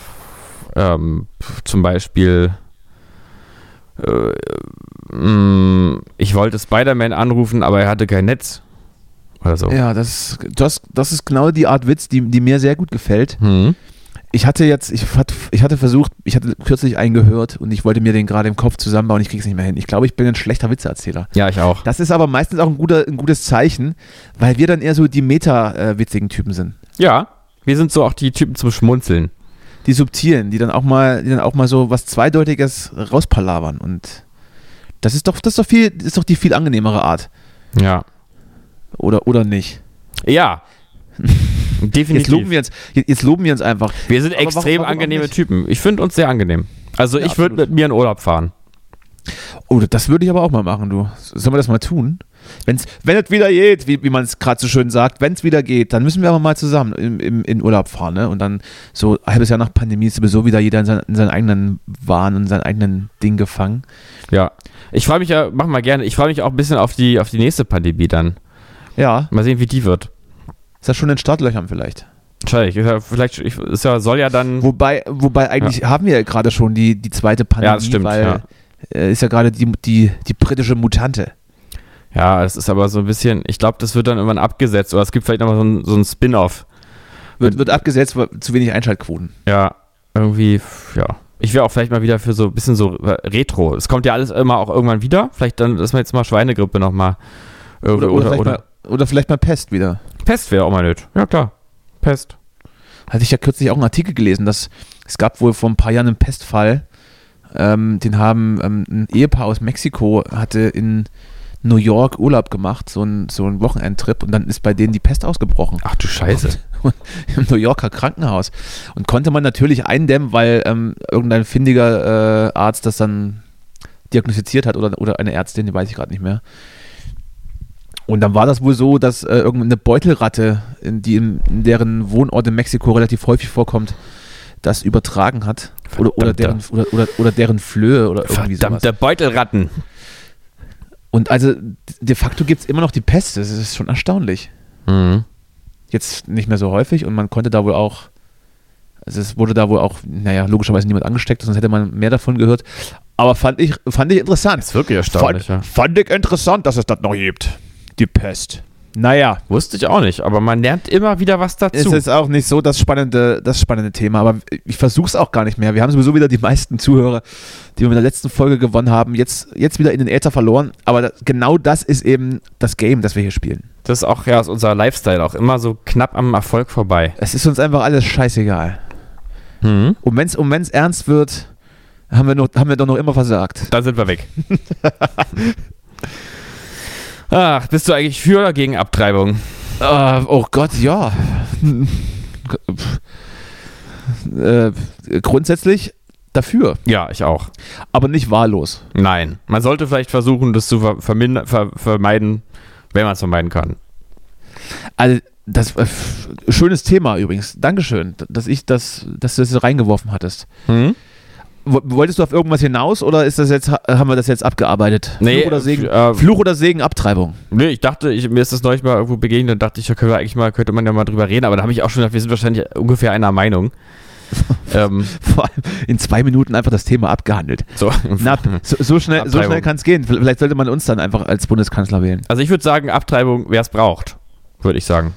ähm, zum Beispiel, äh, mh, ich wollte Spider-Man anrufen, aber er hatte kein Netz. Oder so. Ja, das, das, das ist genau die Art Witz, die, die mir sehr gut gefällt. Hm. Ich hatte jetzt, ich, hat, ich hatte versucht, ich hatte kürzlich einen gehört und ich wollte mir den gerade im Kopf zusammenbauen, ich krieg's nicht mehr hin. Ich glaube, ich bin ein schlechter Witzeerzähler. Ja, ich auch. Das ist aber meistens auch ein, guter, ein gutes Zeichen, weil wir dann eher so die meta-witzigen Typen sind. Ja, wir sind so auch die Typen zum Schmunzeln. Die subtilen, die dann auch mal, die dann auch mal so was Zweideutiges rauspalabern. Und das ist doch, das ist doch viel, ist doch die viel angenehmere Art. Ja. Oder, oder nicht? Ja. Definitiv. Jetzt loben wir uns, jetzt loben wir uns einfach. Wir sind Aber warum- extrem warum auch angenehme nicht? Typen. Ich finde uns sehr angenehm. Also Ja, ich würde mit mir in Urlaub fahren. Oh, das würde ich aber auch mal machen, du. Sollen wir das mal tun? Wenn's, wenn es wieder geht, wie, wie man es gerade so schön sagt, wenn es wieder geht, dann müssen wir aber mal zusammen im, im, in Urlaub fahren. Ne? Und dann so ein halbes Jahr nach Pandemie ist sowieso wieder jeder in, sein, in seinen eigenen Wahn und in seinen eigenen Ding gefangen. Ja. Ich freue mich ja, mach mal gerne, ich freue mich auch ein bisschen auf die, auf die nächste Pandemie dann. Ja, Mal sehen, wie die wird. ist das schon in Startlöchern vielleicht. Wahrscheinlich. Ist ja, vielleicht ich- ist ja, soll ja dann. Wobei, wobei eigentlich haben wir ja gerade schon die, die zweite Pandemie, Ja, das stimmt, weil ja. Äh, ist ja gerade die, die, die britische Mutante. Ja, es ist aber so ein bisschen, ich glaube, das wird dann irgendwann abgesetzt oder es gibt vielleicht nochmal so ein, so ein Spin-off. Wird, wird abgesetzt, weil zu wenig Einschaltquoten. Ja, irgendwie, ja. Ich wäre auch vielleicht mal wieder für so ein bisschen so äh, Retro. Es kommt ja alles immer auch irgendwann wieder. Vielleicht dann, dass man jetzt mal Schweinegrippe nochmal. Oder, oder, vielleicht Mal, oder vielleicht mal Pest wieder. Pest wäre auch mal nett. Ja, klar. Pest. hatte ich ja kürzlich auch einen Artikel gelesen, dass es gab wohl vor ein paar Jahren einen Pestfall. Ähm, den haben ähm, ein Ehepaar aus Mexiko hatte in New York Urlaub gemacht, so ein, so ein Wochenendtrip und dann ist bei denen die Pest ausgebrochen. Ach du Scheiße. Im New Yorker Krankenhaus. Und konnte man natürlich eindämmen, weil ähm, irgendein findiger äh, Arzt das dann diagnostiziert hat oder, oder eine Ärztin, die weiß ich gerade nicht mehr. Und dann war das wohl so, dass äh, irgendeine Beutelratte, in, die in, in deren Wohnort in Mexiko relativ häufig vorkommt, das übertragen hat. Oder, oder, deren, oder, oder, oder deren Flöhe oder irgendwie sowas. Verdammte Beutelratten. Und also de facto gibt es immer noch die Pest. Das ist schon erstaunlich. Mhm. Jetzt nicht mehr so häufig und man konnte da wohl auch, also es wurde da wohl auch, naja, logischerweise niemand angesteckt, sonst hätte man mehr davon gehört. Aber fand ich, fand ich interessant. ist wirklich erstaunlich, fand, ja. fand ich interessant, dass es das noch gibt. Die Pest. Naja, Wusste ich auch nicht, aber man lernt immer wieder was ist dazu. jetzt auch nicht so das spannende, das spannende Thema, aber ich versuche es auch gar nicht mehr. Wir haben sowieso wieder die meisten Zuhörer, die wir mit der letzten Folge gewonnen haben, jetzt, jetzt wieder in den Äther verloren. Aber das, genau das ist eben das Game, das wir hier spielen. Das ist auch ja ist unser Lifestyle, auch immer so knapp am Erfolg vorbei. Es ist uns einfach alles scheißegal. Mhm. Und wenn es um wenn's ernst wird, haben wir, noch, haben wir doch noch immer versagt. Dann sind wir weg. Ach, bist du eigentlich für oder gegen Abtreibung? Äh, oh Gott, ja. äh, grundsätzlich dafür, Ja, ich auch. aber nicht wahllos. Nein. Man sollte vielleicht versuchen, das zu ver ver vermeiden, wenn man es vermeiden kann. Also, das äh, schönes Thema übrigens. Dankeschön, dass ich das, dass du das reingeworfen hattest. Mhm. Wo- wolltest du auf irgendwas hinaus oder ist das jetzt, haben wir das jetzt abgearbeitet? Nee, Fluch oder Segen, äh, Fluch oder Segen, Abtreibung. Nee, ich dachte, ich, mir ist das neulich mal irgendwo begegnet und dachte ich, da können wir eigentlich mal, könnte man ja mal drüber reden, aber da habe ich auch schon gedacht, wir sind wahrscheinlich ungefähr einer Meinung. ähm, Vor allem in zwei Minuten einfach das Thema abgehandelt. so. Na, so, so schnell, so schnell kann es gehen. Vielleicht sollte man uns dann einfach als Bundeskanzler wählen. Also ich würde sagen, Abtreibung, wer es braucht, würde ich sagen.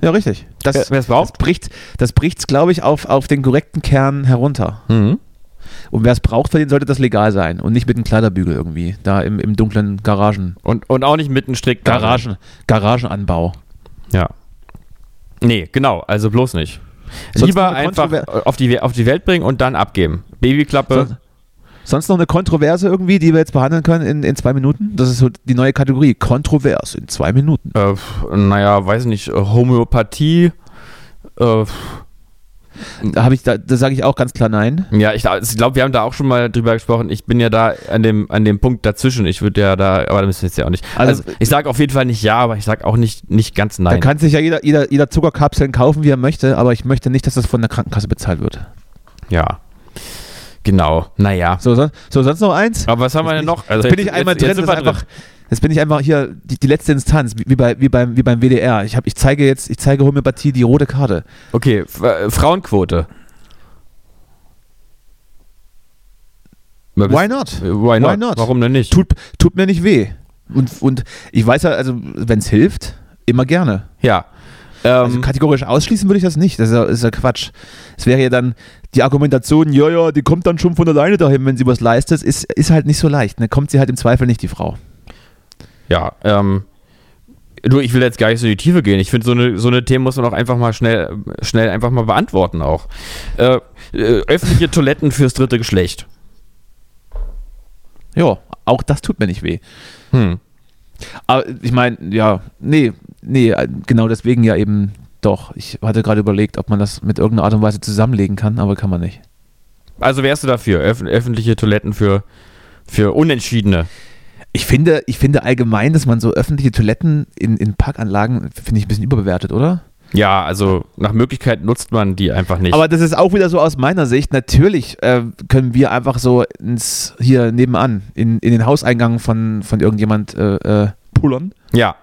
Ja, richtig. Das, Wer- es braucht? Das bricht das bricht's, glaube ich, auf, auf den korrekten Kern herunter. Mhm. Und wer es braucht, für den sollte das legal sein und nicht mit einem Kleiderbügel irgendwie, da im, im dunklen Garagen. Und, und auch nicht mitten strikt. Garagen, Garagenanbau. Ja. Nee, genau, also bloß nicht. Sonst Lieber einfach auf die, auf die Welt bringen und dann abgeben. Babyklappe. So, sonst noch eine Kontroverse irgendwie, die wir jetzt behandeln können in, in zwei Minuten? Das ist so die neue Kategorie. Kontrovers in zwei Minuten. Äh, naja, weiß nicht, Homöopathie. Äh, Da habe ich, da, da sage ich auch ganz klar nein. ja, ich, ich glaube, wir haben da auch schon mal drüber gesprochen. Ich bin ja da an dem, an dem Punkt dazwischen. Ich würde ja da, aber da müssen wir jetzt ja auch nicht. Also- Also, ich sage auf jeden Fall nicht ja, aber ich sage auch nicht, nicht ganz Da nein. kann sich ja jeder, jeder, jeder Zuckerkapseln kaufen, wie er möchte, aber ich möchte nicht, dass das von der Krankenkasse bezahlt wird. ja. Genau. Naja. So, so, so sonst noch eins? Aber was haben wir Jetzt denn noch? Also Jetzt bin ich einmal drin, sind das ist wir einfach, jetzt bin ich einfach hier die, die letzte Instanz, wie, bei, wie, beim, wie beim WDR. Ich, hab, ich zeige jetzt, ich zeige Homöopathie die rote Karte. Okay, äh, Frauenquote. Why not? Äh, Why not? Why not? Warum denn nicht? Tut, tut mir nicht weh. Und, und ich weiß ja, also wenn es hilft, immer gerne. Ja. Ähm, Also kategorisch ausschließen würde ich das nicht. Das ist ja, ist ja Quatsch. Es wäre ja dann die Argumentation, ja, ja, die kommt dann schon von alleine dahin, wenn sie was leistet, ist, ist halt nicht so leicht. Ne? Kommt sie halt im Zweifel nicht, die Frau. Ja, ähm, du, ich will jetzt gar nicht so in die Tiefe gehen. Ich finde, so eine, so eine Themen muss man auch einfach mal schnell, schnell einfach mal beantworten auch. Äh, äh, öffentliche Toiletten fürs dritte Geschlecht. Ja, auch das tut mir nicht weh. Hm. Aber ich meine, ja, nee, nee, äh, genau deswegen ja eben doch. Ich hatte gerade überlegt, ob man das mit irgendeiner Art und Weise zusammenlegen kann, aber kann man nicht. Also wärst du dafür? Öff öffentliche Toiletten für, für Unentschiedene. Ich finde, ich finde allgemein, dass man so öffentliche Toiletten in, in Parkanlagen, finde ich ein bisschen überbewertet, oder? Ja, also nach Möglichkeit nutzt man die einfach nicht. Aber das ist auch wieder so aus meiner Sicht. Natürlich äh, können wir einfach so ins hier nebenan, in, in den Hauseingang von, von irgendjemand äh, äh, pullern. ja.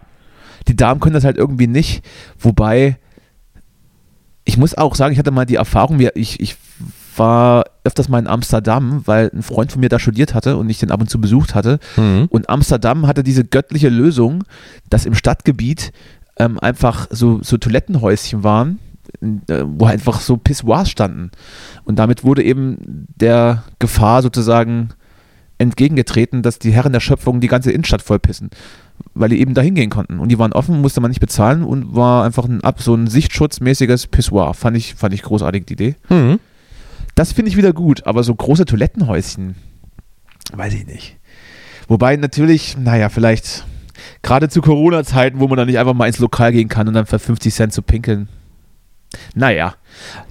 Die Damen können das halt irgendwie nicht. Wobei, ich muss auch sagen, ich hatte mal die Erfahrung, ich, ich war öfters mal in Amsterdam, weil ein Freund von mir da studiert hatte und ich den ab und zu besucht hatte. Mhm. Und Amsterdam hatte diese göttliche Lösung, dass im Stadtgebiet ähm, einfach so, so Toilettenhäuschen waren, äh, wo einfach so Pissoirs standen. Und damit wurde eben der Gefahr sozusagen entgegengetreten, dass die Herren der Schöpfung die ganze Innenstadt vollpissen. Weil die eben da hingehen konnten. Und die waren offen, musste man nicht bezahlen und war einfach ein, so ein sichtschutzmäßiges Pissoir. Fand ich, fand ich großartig, die Idee. Mhm. Das finde ich wieder gut, aber so große Toilettenhäuschen, weiß ich nicht. Wobei natürlich, naja, vielleicht gerade zu Corona-Zeiten, wo man dann nicht einfach mal ins Lokal gehen kann und dann für 50 Cent zu pinkeln. Naja,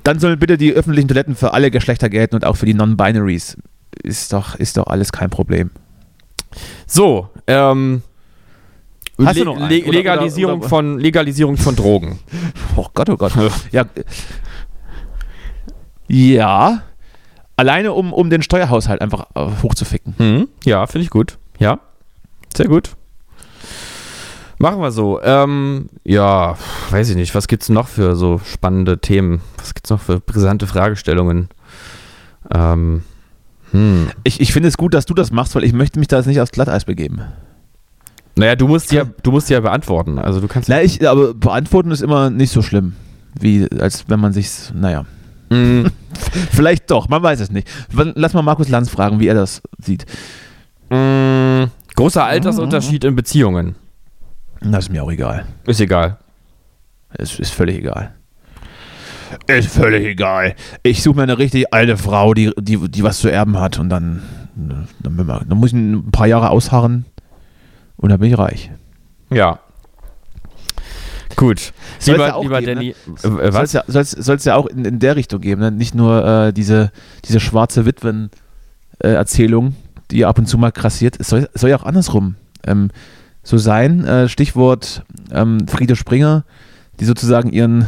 dann sollen bitte die öffentlichen Toiletten für alle Geschlechter gelten und auch für die Non-Binaries. Ist doch, ist doch alles kein Problem. So, ähm, Hast du Le noch einen? Le Oder- Legalisierung, oder- oder- Von, Legalisierung von Drogen. Oh Gott, oh Gott. Ja. Ja. Alleine um, um den Steuerhaushalt einfach äh, hochzuficken. Mhm. Ja, finde ich gut. Ja, sehr gut. Machen wir so. Ähm, ja, weiß ich nicht. Was gibt's noch für so spannende Themen? Was gibt's noch für brisante Fragestellungen? Ähm, hm. Ich, ich finde es gut, dass du das machst, weil ich möchte mich da jetzt nicht aufs Glatteis begeben. Naja, du musst ja, du musst ja beantworten. Also du kannst. Na, ich, aber beantworten ist immer nicht so schlimm, wie als wenn man sich, naja, Mm, vielleicht doch, man weiß es nicht. Lass mal Markus Lanz fragen, wie er das sieht. mm, großer Altersunterschied in Beziehungen. Das ist mir auch egal. Ist egal. Es ist völlig egal. Ist völlig egal. Ich suche mir eine richtig alte Frau, die, die, die was zu erben hat und dann, dann, man- dann muss ich ein paar Jahre ausharren und dann bin ich reich. Ja. Gut. Soll's Lieber, ja auch lieber geben, Danny. ne? Äh, Soll es was? ja, soll's, soll's ja auch in, in der Richtung geben, ne? nicht nur äh, diese, diese schwarze Witwen-Erzählung, die ab und zu mal krassiert. Es soll, soll ja auch andersrum ähm, so sein. Äh, Stichwort ähm, Friede Springer, die sozusagen ihren,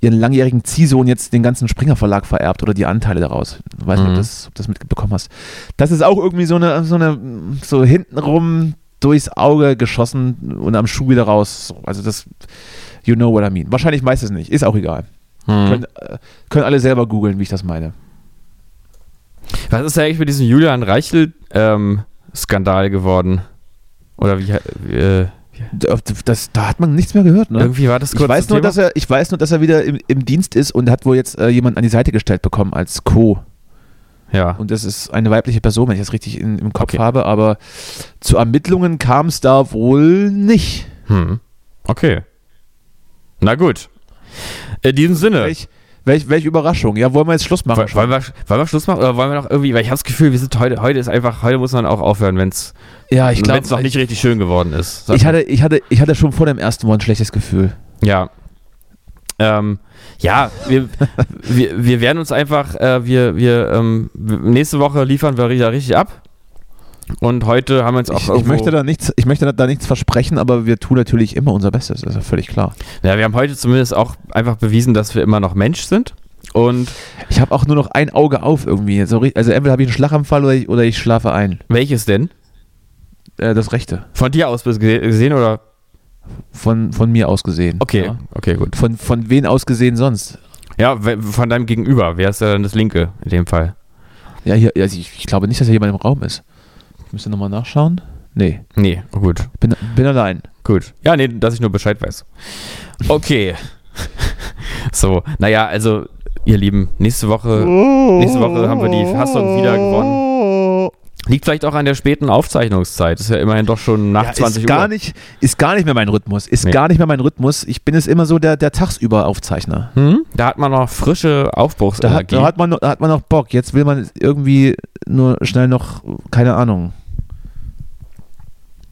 ihren langjährigen Ziehsohn jetzt den ganzen Springer Verlag vererbt oder die Anteile daraus. Ich weiß nicht, ob, Mhm. das, ob das mitbekommen hast. Das ist auch irgendwie so eine, so eine, so hintenrum durchs Auge geschossen und am Schuh wieder raus. So, Also das, you know what I mean. Wahrscheinlich meistens nicht, ist auch egal. Hm. Können, äh, können alle selber googeln, wie ich das meine. Was ist eigentlich mit diesem Julian Reichel-Skandal geworden? Oder wie, wie äh, Das, da hat man nichts mehr gehört, ne? irgendwie war das kurz Ich weiß, nur, Thema? dass er, ich weiß nur, dass er wieder im, im Dienst ist und hat wohl jetzt äh, jemand an die Seite gestellt bekommen als Co. Ja. Und das ist eine weibliche Person, wenn ich das richtig in, im Kopf Okay. habe, aber zu Ermittlungen kam es da wohl nicht. Hm. Okay. Na gut. In diesem Sinne. Welch, welch, welch Überraschung. Ja, wollen wir jetzt Schluss machen? Woll- Wollen wir, wollen wir Schluss machen oder wollen wir noch irgendwie, weil ich habe das Gefühl, wir sind heute, heute ist einfach, heute muss man auch aufhören, wenn es ja, ich glaube, noch nicht richtig schön geworden ist. Sag ich hatte, ich, hatte, ich hatte schon vor dem ersten Mal ein schlechtes Gefühl. Ja. Ähm, ja, wir, wir, wir werden uns einfach, äh, wir, wir, ähm, nächste Woche liefern wir wieder richtig ab. Und heute haben wir uns auch Ich, ich, möchte da nichts, ich möchte da nichts versprechen, aber wir tun natürlich immer unser Bestes, das ist ja völlig klar. ja, wir haben heute zumindest auch einfach bewiesen, dass wir immer noch Mensch sind. Und Ich habe auch nur noch ein Auge auf irgendwie. Also entweder habe ich einen Schlaganfall oder ich, oder ich schlafe ein. welches denn? Äh, das Rechte. Von dir aus gesehen oder? Von, von mir aus gesehen. Okay, Ja. okay, gut. Von, von wen aus gesehen sonst? Ja, von deinem Gegenüber. Wer ist denn das linke in dem Fall? Ja, hier, also ich, ich glaube nicht, dass hier jemand im Raum ist. Ich müsste nochmal nachschauen. Nee, Nee, oh gut. bin, bin allein. Gut. Ja, nee, dass ich nur Bescheid weiß. Okay. so, naja, also, ihr Lieben, nächste Woche, nächste Woche haben wir die Fassung wieder gewonnen. Liegt vielleicht auch an der späten Aufzeichnungszeit. Ist ja immerhin doch schon nach Ja, 20 ist gar Uhr. Nicht, ist gar nicht mehr mein Rhythmus. Ist Nee. gar nicht mehr mein Rhythmus. Ich bin es immer so der, der Tagsüber-Aufzeichner. Hm? Da hat man noch frische Da hat, Aufbruchsenergie. da, hat man, noch- hat man noch Bock. Jetzt will man irgendwie nur schnell noch, keine Ahnung.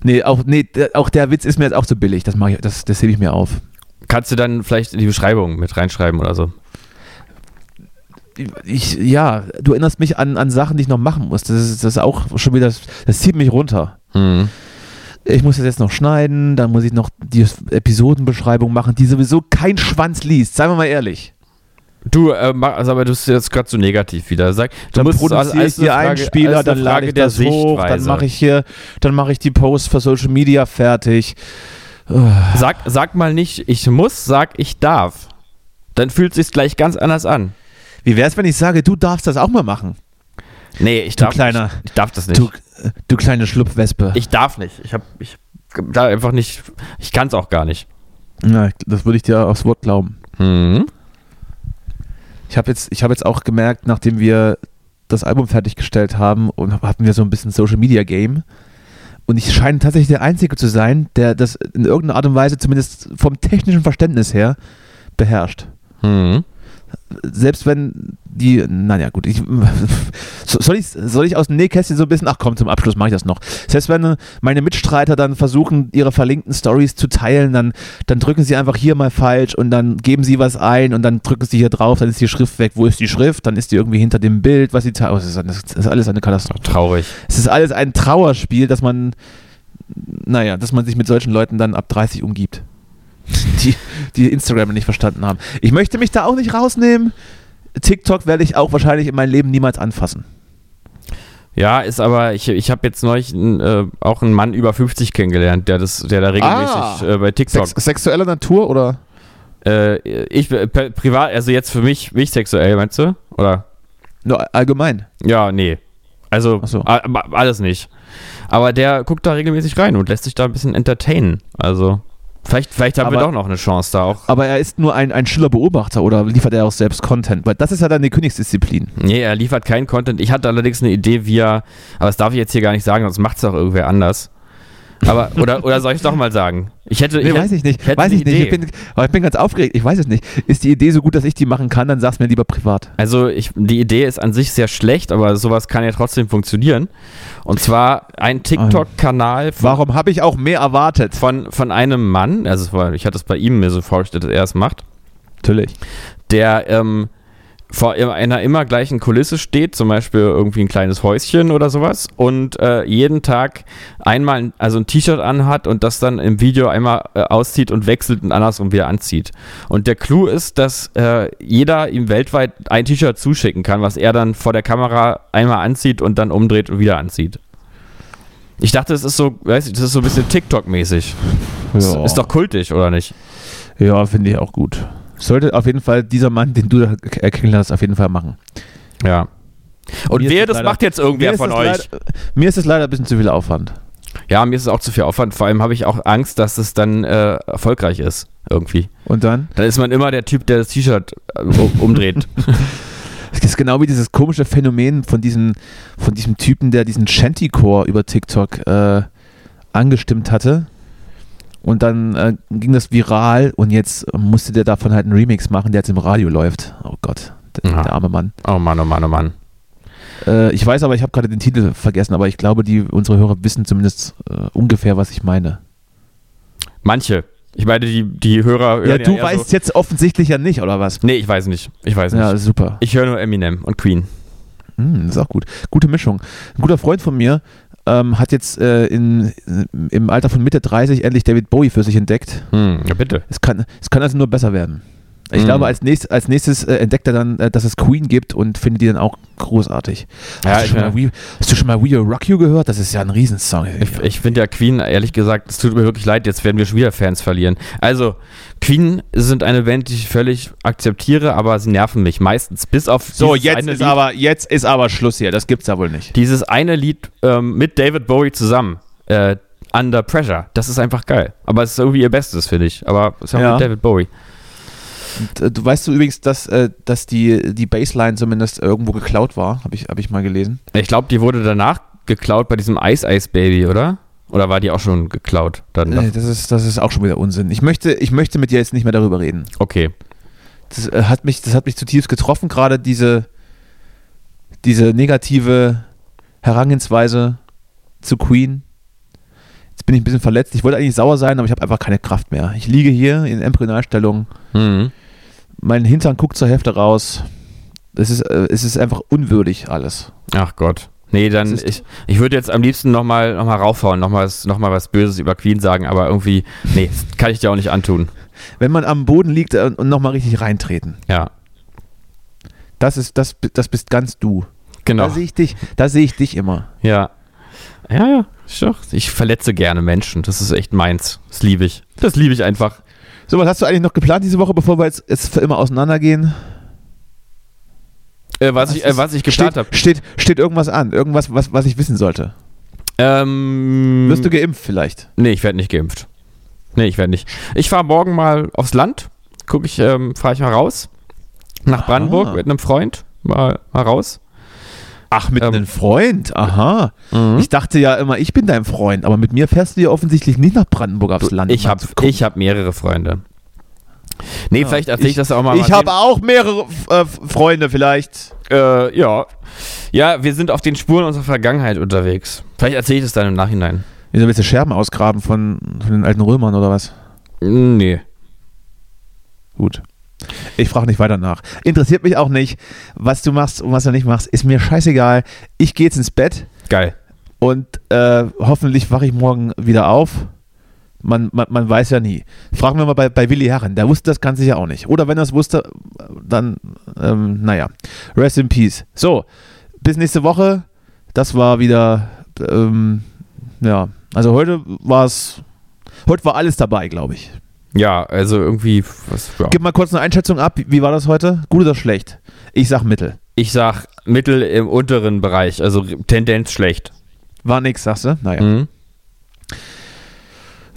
Nee, auch, nee, der- auch der Witz ist mir jetzt auch zu billig. Das, ich, das, das hebe ich mir auf. Kannst du dann vielleicht in die Beschreibung mit reinschreiben oder so? Ich, ja, du erinnerst mich an, an Sachen, die ich noch machen muss. Das ist, das ist auch schon wieder, das, zieht mich runter. Hm. Ich muss das jetzt noch schneiden, dann muss ich noch die Episodenbeschreibung machen, die sowieso kein Schwanz liest. Seien wir mal ehrlich. Du, äh, also, aber du bist jetzt gerade so negativ wieder. Sag, du Dann musst produziere ich alles eine hier einen Spieler, dann lade ich der das hoch, dann mache ich hier, dann mache ich die Posts für Social Media fertig. Sag, sag mal nicht, ich muss, sag, ich darf. Dann fühlt sich's gleich ganz anders an. Wie wäre es, wenn ich sage, du darfst das auch mal machen? Nee, ich Du darf, kleiner- ich, ich darf das nicht. Du, du kleine Schlupfwespe. ich darf nicht. Ich habe ich da einfach nicht. Ich kann es auch gar nicht. ja, das würde ich dir aufs Wort glauben. Mhm. Ich habe jetzt, ich hab jetzt auch gemerkt, nachdem wir das Album fertiggestellt haben und hatten wir so ein bisschen Social Media Game. Und ich scheine tatsächlich der Einzige zu sein, der das in irgendeiner Art und Weise, zumindest vom technischen Verständnis her, beherrscht. Mhm. Selbst wenn die, naja, gut, ich, so- soll, ich, soll ich aus dem Nähkästchen so ein bisschen, ach komm, zum Abschluss mache ich das noch. Selbst wenn meine Mitstreiter dann versuchen, ihre verlinkten Stories zu teilen, dann, dann drücken sie einfach hier mal falsch und dann geben sie was ein und dann drücken sie hier drauf, dann ist die Schrift weg. Wo ist die Schrift? Dann ist die irgendwie hinter dem Bild, was sie teilen. Oh, das, ist, das ist alles eine Katastrophe. Traurig. Es ist alles ein Trauerspiel, dass man, naja, dass man sich mit solchen Leuten dann ab 30 umgibt. Die, die Instagram nicht verstanden haben. Ich möchte mich da auch nicht rausnehmen. TikTok werde ich auch wahrscheinlich in meinem Leben niemals anfassen. Ja, ist aber, ich, ich habe jetzt neulich äh, auch einen Mann über 50 kennengelernt, der das, der da regelmäßig Ah. äh, bei TikTok. Sex, sexueller Natur oder? Äh, ich äh, privat, also jetzt für mich, mich sexuell, meinst du? Oder? Nur allgemein. Ja, nee. Also so. alles nicht. Aber der guckt da regelmäßig rein und lässt sich da ein bisschen entertainen. Also vielleicht, vielleicht haben wir Aber- doch noch eine Chance da auch. Aber er ist nur ein, ein stiller Beobachter oder liefert er auch selbst Content? Weil das ist ja dann die Königsdisziplin. Nee, er liefert keinen Content. Ich hatte allerdings eine Idee, wie er, aber das darf ich jetzt hier gar nicht sagen, sonst macht es auch irgendwer anders. Aber, oder, oder soll ich es doch mal sagen? Ich hätte, Nee, ich weiß ich nicht. ich hätte Weiß ich nicht. Ich bin, aber ich bin ganz aufgeregt. Ich weiß es nicht. Ist die Idee so gut, dass ich die machen kann, dann sag's mir lieber privat. Also ich, die Idee ist an sich sehr schlecht, aber sowas kann ja trotzdem funktionieren. Und zwar ein TikTok-Kanal von, Warum habe ich auch mehr erwartet? von, von einem Mann, also es ich hatte es bei ihm mir so vorgestellt, dass er es macht, Natürlich. der ähm, vor einer immer gleichen Kulisse steht, zum Beispiel irgendwie ein kleines Häuschen oder sowas, und äh, jeden Tag einmal also ein T-Shirt anhat und das dann im Video einmal äh, auszieht und wechselt und andersrum wieder anzieht. Und der Clou ist, dass äh, jeder ihm weltweit ein T-Shirt zuschicken kann, was er dann vor der Kamera einmal anzieht und dann umdreht und wieder anzieht. Ich dachte, es ist so, weiß ich, das ist so ein bisschen TikTok-mäßig. Ist, Ja. ist doch kultig, oder nicht? Ja, finde ich auch gut. Sollte auf jeden Fall dieser Mann, den du da erkennen hast, auf jeden Fall machen. Ja. Und Mir wer das leider- macht jetzt irgendwer von euch? Leider, mir ist es leider ein bisschen zu viel Aufwand. Ja, mir ist es auch zu viel Aufwand. Vor allem habe ich auch Angst, dass es dann äh, erfolgreich ist. Irgendwie. Und dann? Dann ist man immer der Typ, der das T-Shirt äh, um- umdreht. Es ist genau wie dieses komische Phänomen von diesem, von diesem Typen, der diesen Shantycore über TikTok äh, angestimmt hatte. Und dann äh, ging das viral und jetzt musste der davon halt einen Remix machen, der jetzt im Radio läuft. Oh Gott, der, Ja. der arme Mann. oh Mann, oh Mann, oh Mann. Äh, ich weiß aber, ich habe gerade den Titel vergessen, aber ich glaube, die, unsere Hörer wissen zumindest äh, ungefähr, was ich meine. Manche. Ich meine, die, die Hörer. Ja, du eher weißt So, jetzt offensichtlich ja nicht, oder was? nee, ich weiß nicht. Ich weiß nicht. Ja, super. ich höre nur Eminem und Queen. Hm, ist auch gut. Gute Mischung. Ein guter Freund von mir ähm, hat jetzt äh, in, im Alter von Mitte 30 endlich David Bowie für sich entdeckt. Hm, ja, bitte. Es kann, es kann also nur besser werden. Ich Hm. glaube, als, nächst, als nächstes äh, entdeckt er dann, äh, dass es Queen gibt und findet die dann auch großartig. Ja, hast, du mal We, hast du schon mal We Will Rock You gehört? Das ist ja ein Riesensong. Ich, ich finde ja Queen, ehrlich gesagt, es tut mir wirklich leid, jetzt werden wir schon wieder Fans verlieren. Also, Queen sind eine Band, die ich völlig akzeptiere, aber sie nerven mich meistens. Bis auf so, jetzt ist, Lied, aber, jetzt ist aber Schluss hier. Das gibt's ja wohl nicht. dieses eine Lied ähm, mit David Bowie zusammen. Äh, Under Pressure. Das ist einfach geil. Aber es ist irgendwie ihr Bestes, finde ich. Aber es ist auch Ja. mit David Bowie. Und, äh, du weißt du übrigens, dass, äh, dass die, die Bassline zumindest irgendwo geklaut war, habe ich, hab ich mal gelesen. Ich glaube, die wurde danach geklaut bei diesem Ice Ice Baby, oder? Oder war die auch schon geklaut? Dann Äh, das, ist, das ist auch schon wieder Unsinn. Ich möchte, ich möchte mit dir jetzt nicht mehr darüber reden. okay. Das, äh, hat, mich, das hat mich zutiefst getroffen, gerade diese, diese negative Herangehensweise zu Queen. Jetzt bin ich ein bisschen verletzt. Ich wollte eigentlich sauer sein, aber ich habe einfach keine Kraft mehr. Ich liege hier in Embryonalstellung. Mhm. Mein Hintern guckt zur Hälfte raus. Es ist, äh, es ist einfach unwürdig alles. Ach Gott. Nee, dann, ich, ich würde jetzt am liebsten nochmal noch mal raufhauen, nochmal noch mal was Böses über Queen sagen, aber irgendwie, nee, das kann ich dir auch nicht antun. Wenn man am Boden liegt äh, und nochmal richtig reintreten. Ja, Das ist, das, das bist ganz du. genau. Da sehe ich dich, da sehe ich dich immer. Ja. Ja, ja. Ich verletze gerne Menschen. Das ist echt meins. Das liebe ich. Das liebe ich einfach. So, was hast du eigentlich noch geplant diese Woche, bevor wir jetzt, jetzt für immer auseinandergehen? Äh, was, ich, äh, was ich geplant steht, habe. steht, steht irgendwas an? Irgendwas, was, was ich wissen sollte? Ähm, Wirst du geimpft vielleicht? Nee, ich werde nicht geimpft. Nee, ich werde nicht. Ich fahre morgen mal aufs Land. Guck ich, ähm, fahre ich mal raus. Nach Aha. Brandenburg mit einem Freund. Mal, mal raus. Ach, mit Ähm. einem Freund? Aha. Mhm. Ich dachte ja immer, ich bin dein Freund, aber mit mir fährst du ja offensientlich nicht nach Brandenburg aufs Land. Ich habe ich hab mehrere Freunde. Nee, Ja. vielleicht erzähle ich, das auch mal. Ich habe auch mehrere äh, Freunde vielleicht. Äh, ja. Ja, wir sind auf den Spuren unserer Vergangenheit unterwegs. Vielleicht erzähle ich das dann im Nachhinein. Wieso willst du Scherben ausgraben von, von den alten Römern oder was? Nee. Gut. Ich frage nicht weiter nach. Interessiert mich auch nicht, was du machst und was du nicht machst. Ist mir scheißegal. Ich gehe jetzt ins Bett Geil. und äh, hoffentlich wache ich morgen wieder auf. Man, man, man weiß ja nie. Fragen wir mal bei, bei Willi Herren. Der wusste das Ganze ja auch nicht. Oder wenn er es wusste, dann, ähm, naja. Rest in Peace. So, bis nächste Woche. Das war wieder, ähm, ja. Also heute war es, heute war alles dabei, glaube ich. Ja, also irgendwie, was, ja. Gib mal kurz eine Einschätzung ab. Wie war das heute? Gut oder schlecht? Ich sag Mittel. Ich sag Mittel im unteren Bereich, also Tendenz schlecht. War nix, sagst du? Naja. Mhm.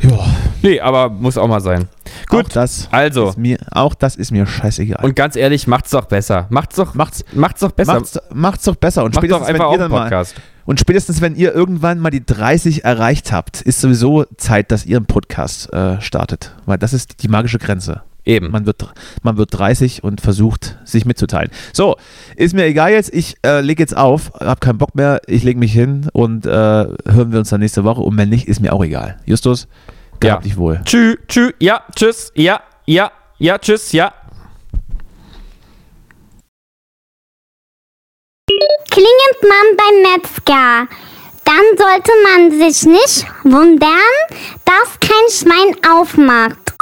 Ja. Nee, aber muss auch mal sein. Gut. Auch das, also. ist mir, auch das ist mir scheißegal. Und ganz ehrlich, macht's doch besser. Macht's doch, macht's, macht's doch besser. macht's, macht's doch besser. Und Macht doch spätestens, einfach wenn ihr dann mal, Podcast. und spätestens, wenn ihr irgendwann mal die 30 erreicht habt, ist sowieso Zeit, dass ihr einen Podcast äh, startet. Weil das ist die magische Grenze. Eben. Man wird, man wird 30 und versucht, sich mitzuteilen. So, ist mir egal jetzt. Ich äh, lege jetzt auf, hab keinen Bock mehr. Ich lege mich hin und äh, hören wir uns dann nächste Woche. Und wenn nicht, ist mir auch egal. Justus, Gehabt ja. dich wohl. Tschü, tschü, ja, tschüss, ja, ja, ja, tschüss, ja. Klingelt man beim Metzger, dann sollte man sich nicht wundern, dass kein Schwein aufmacht.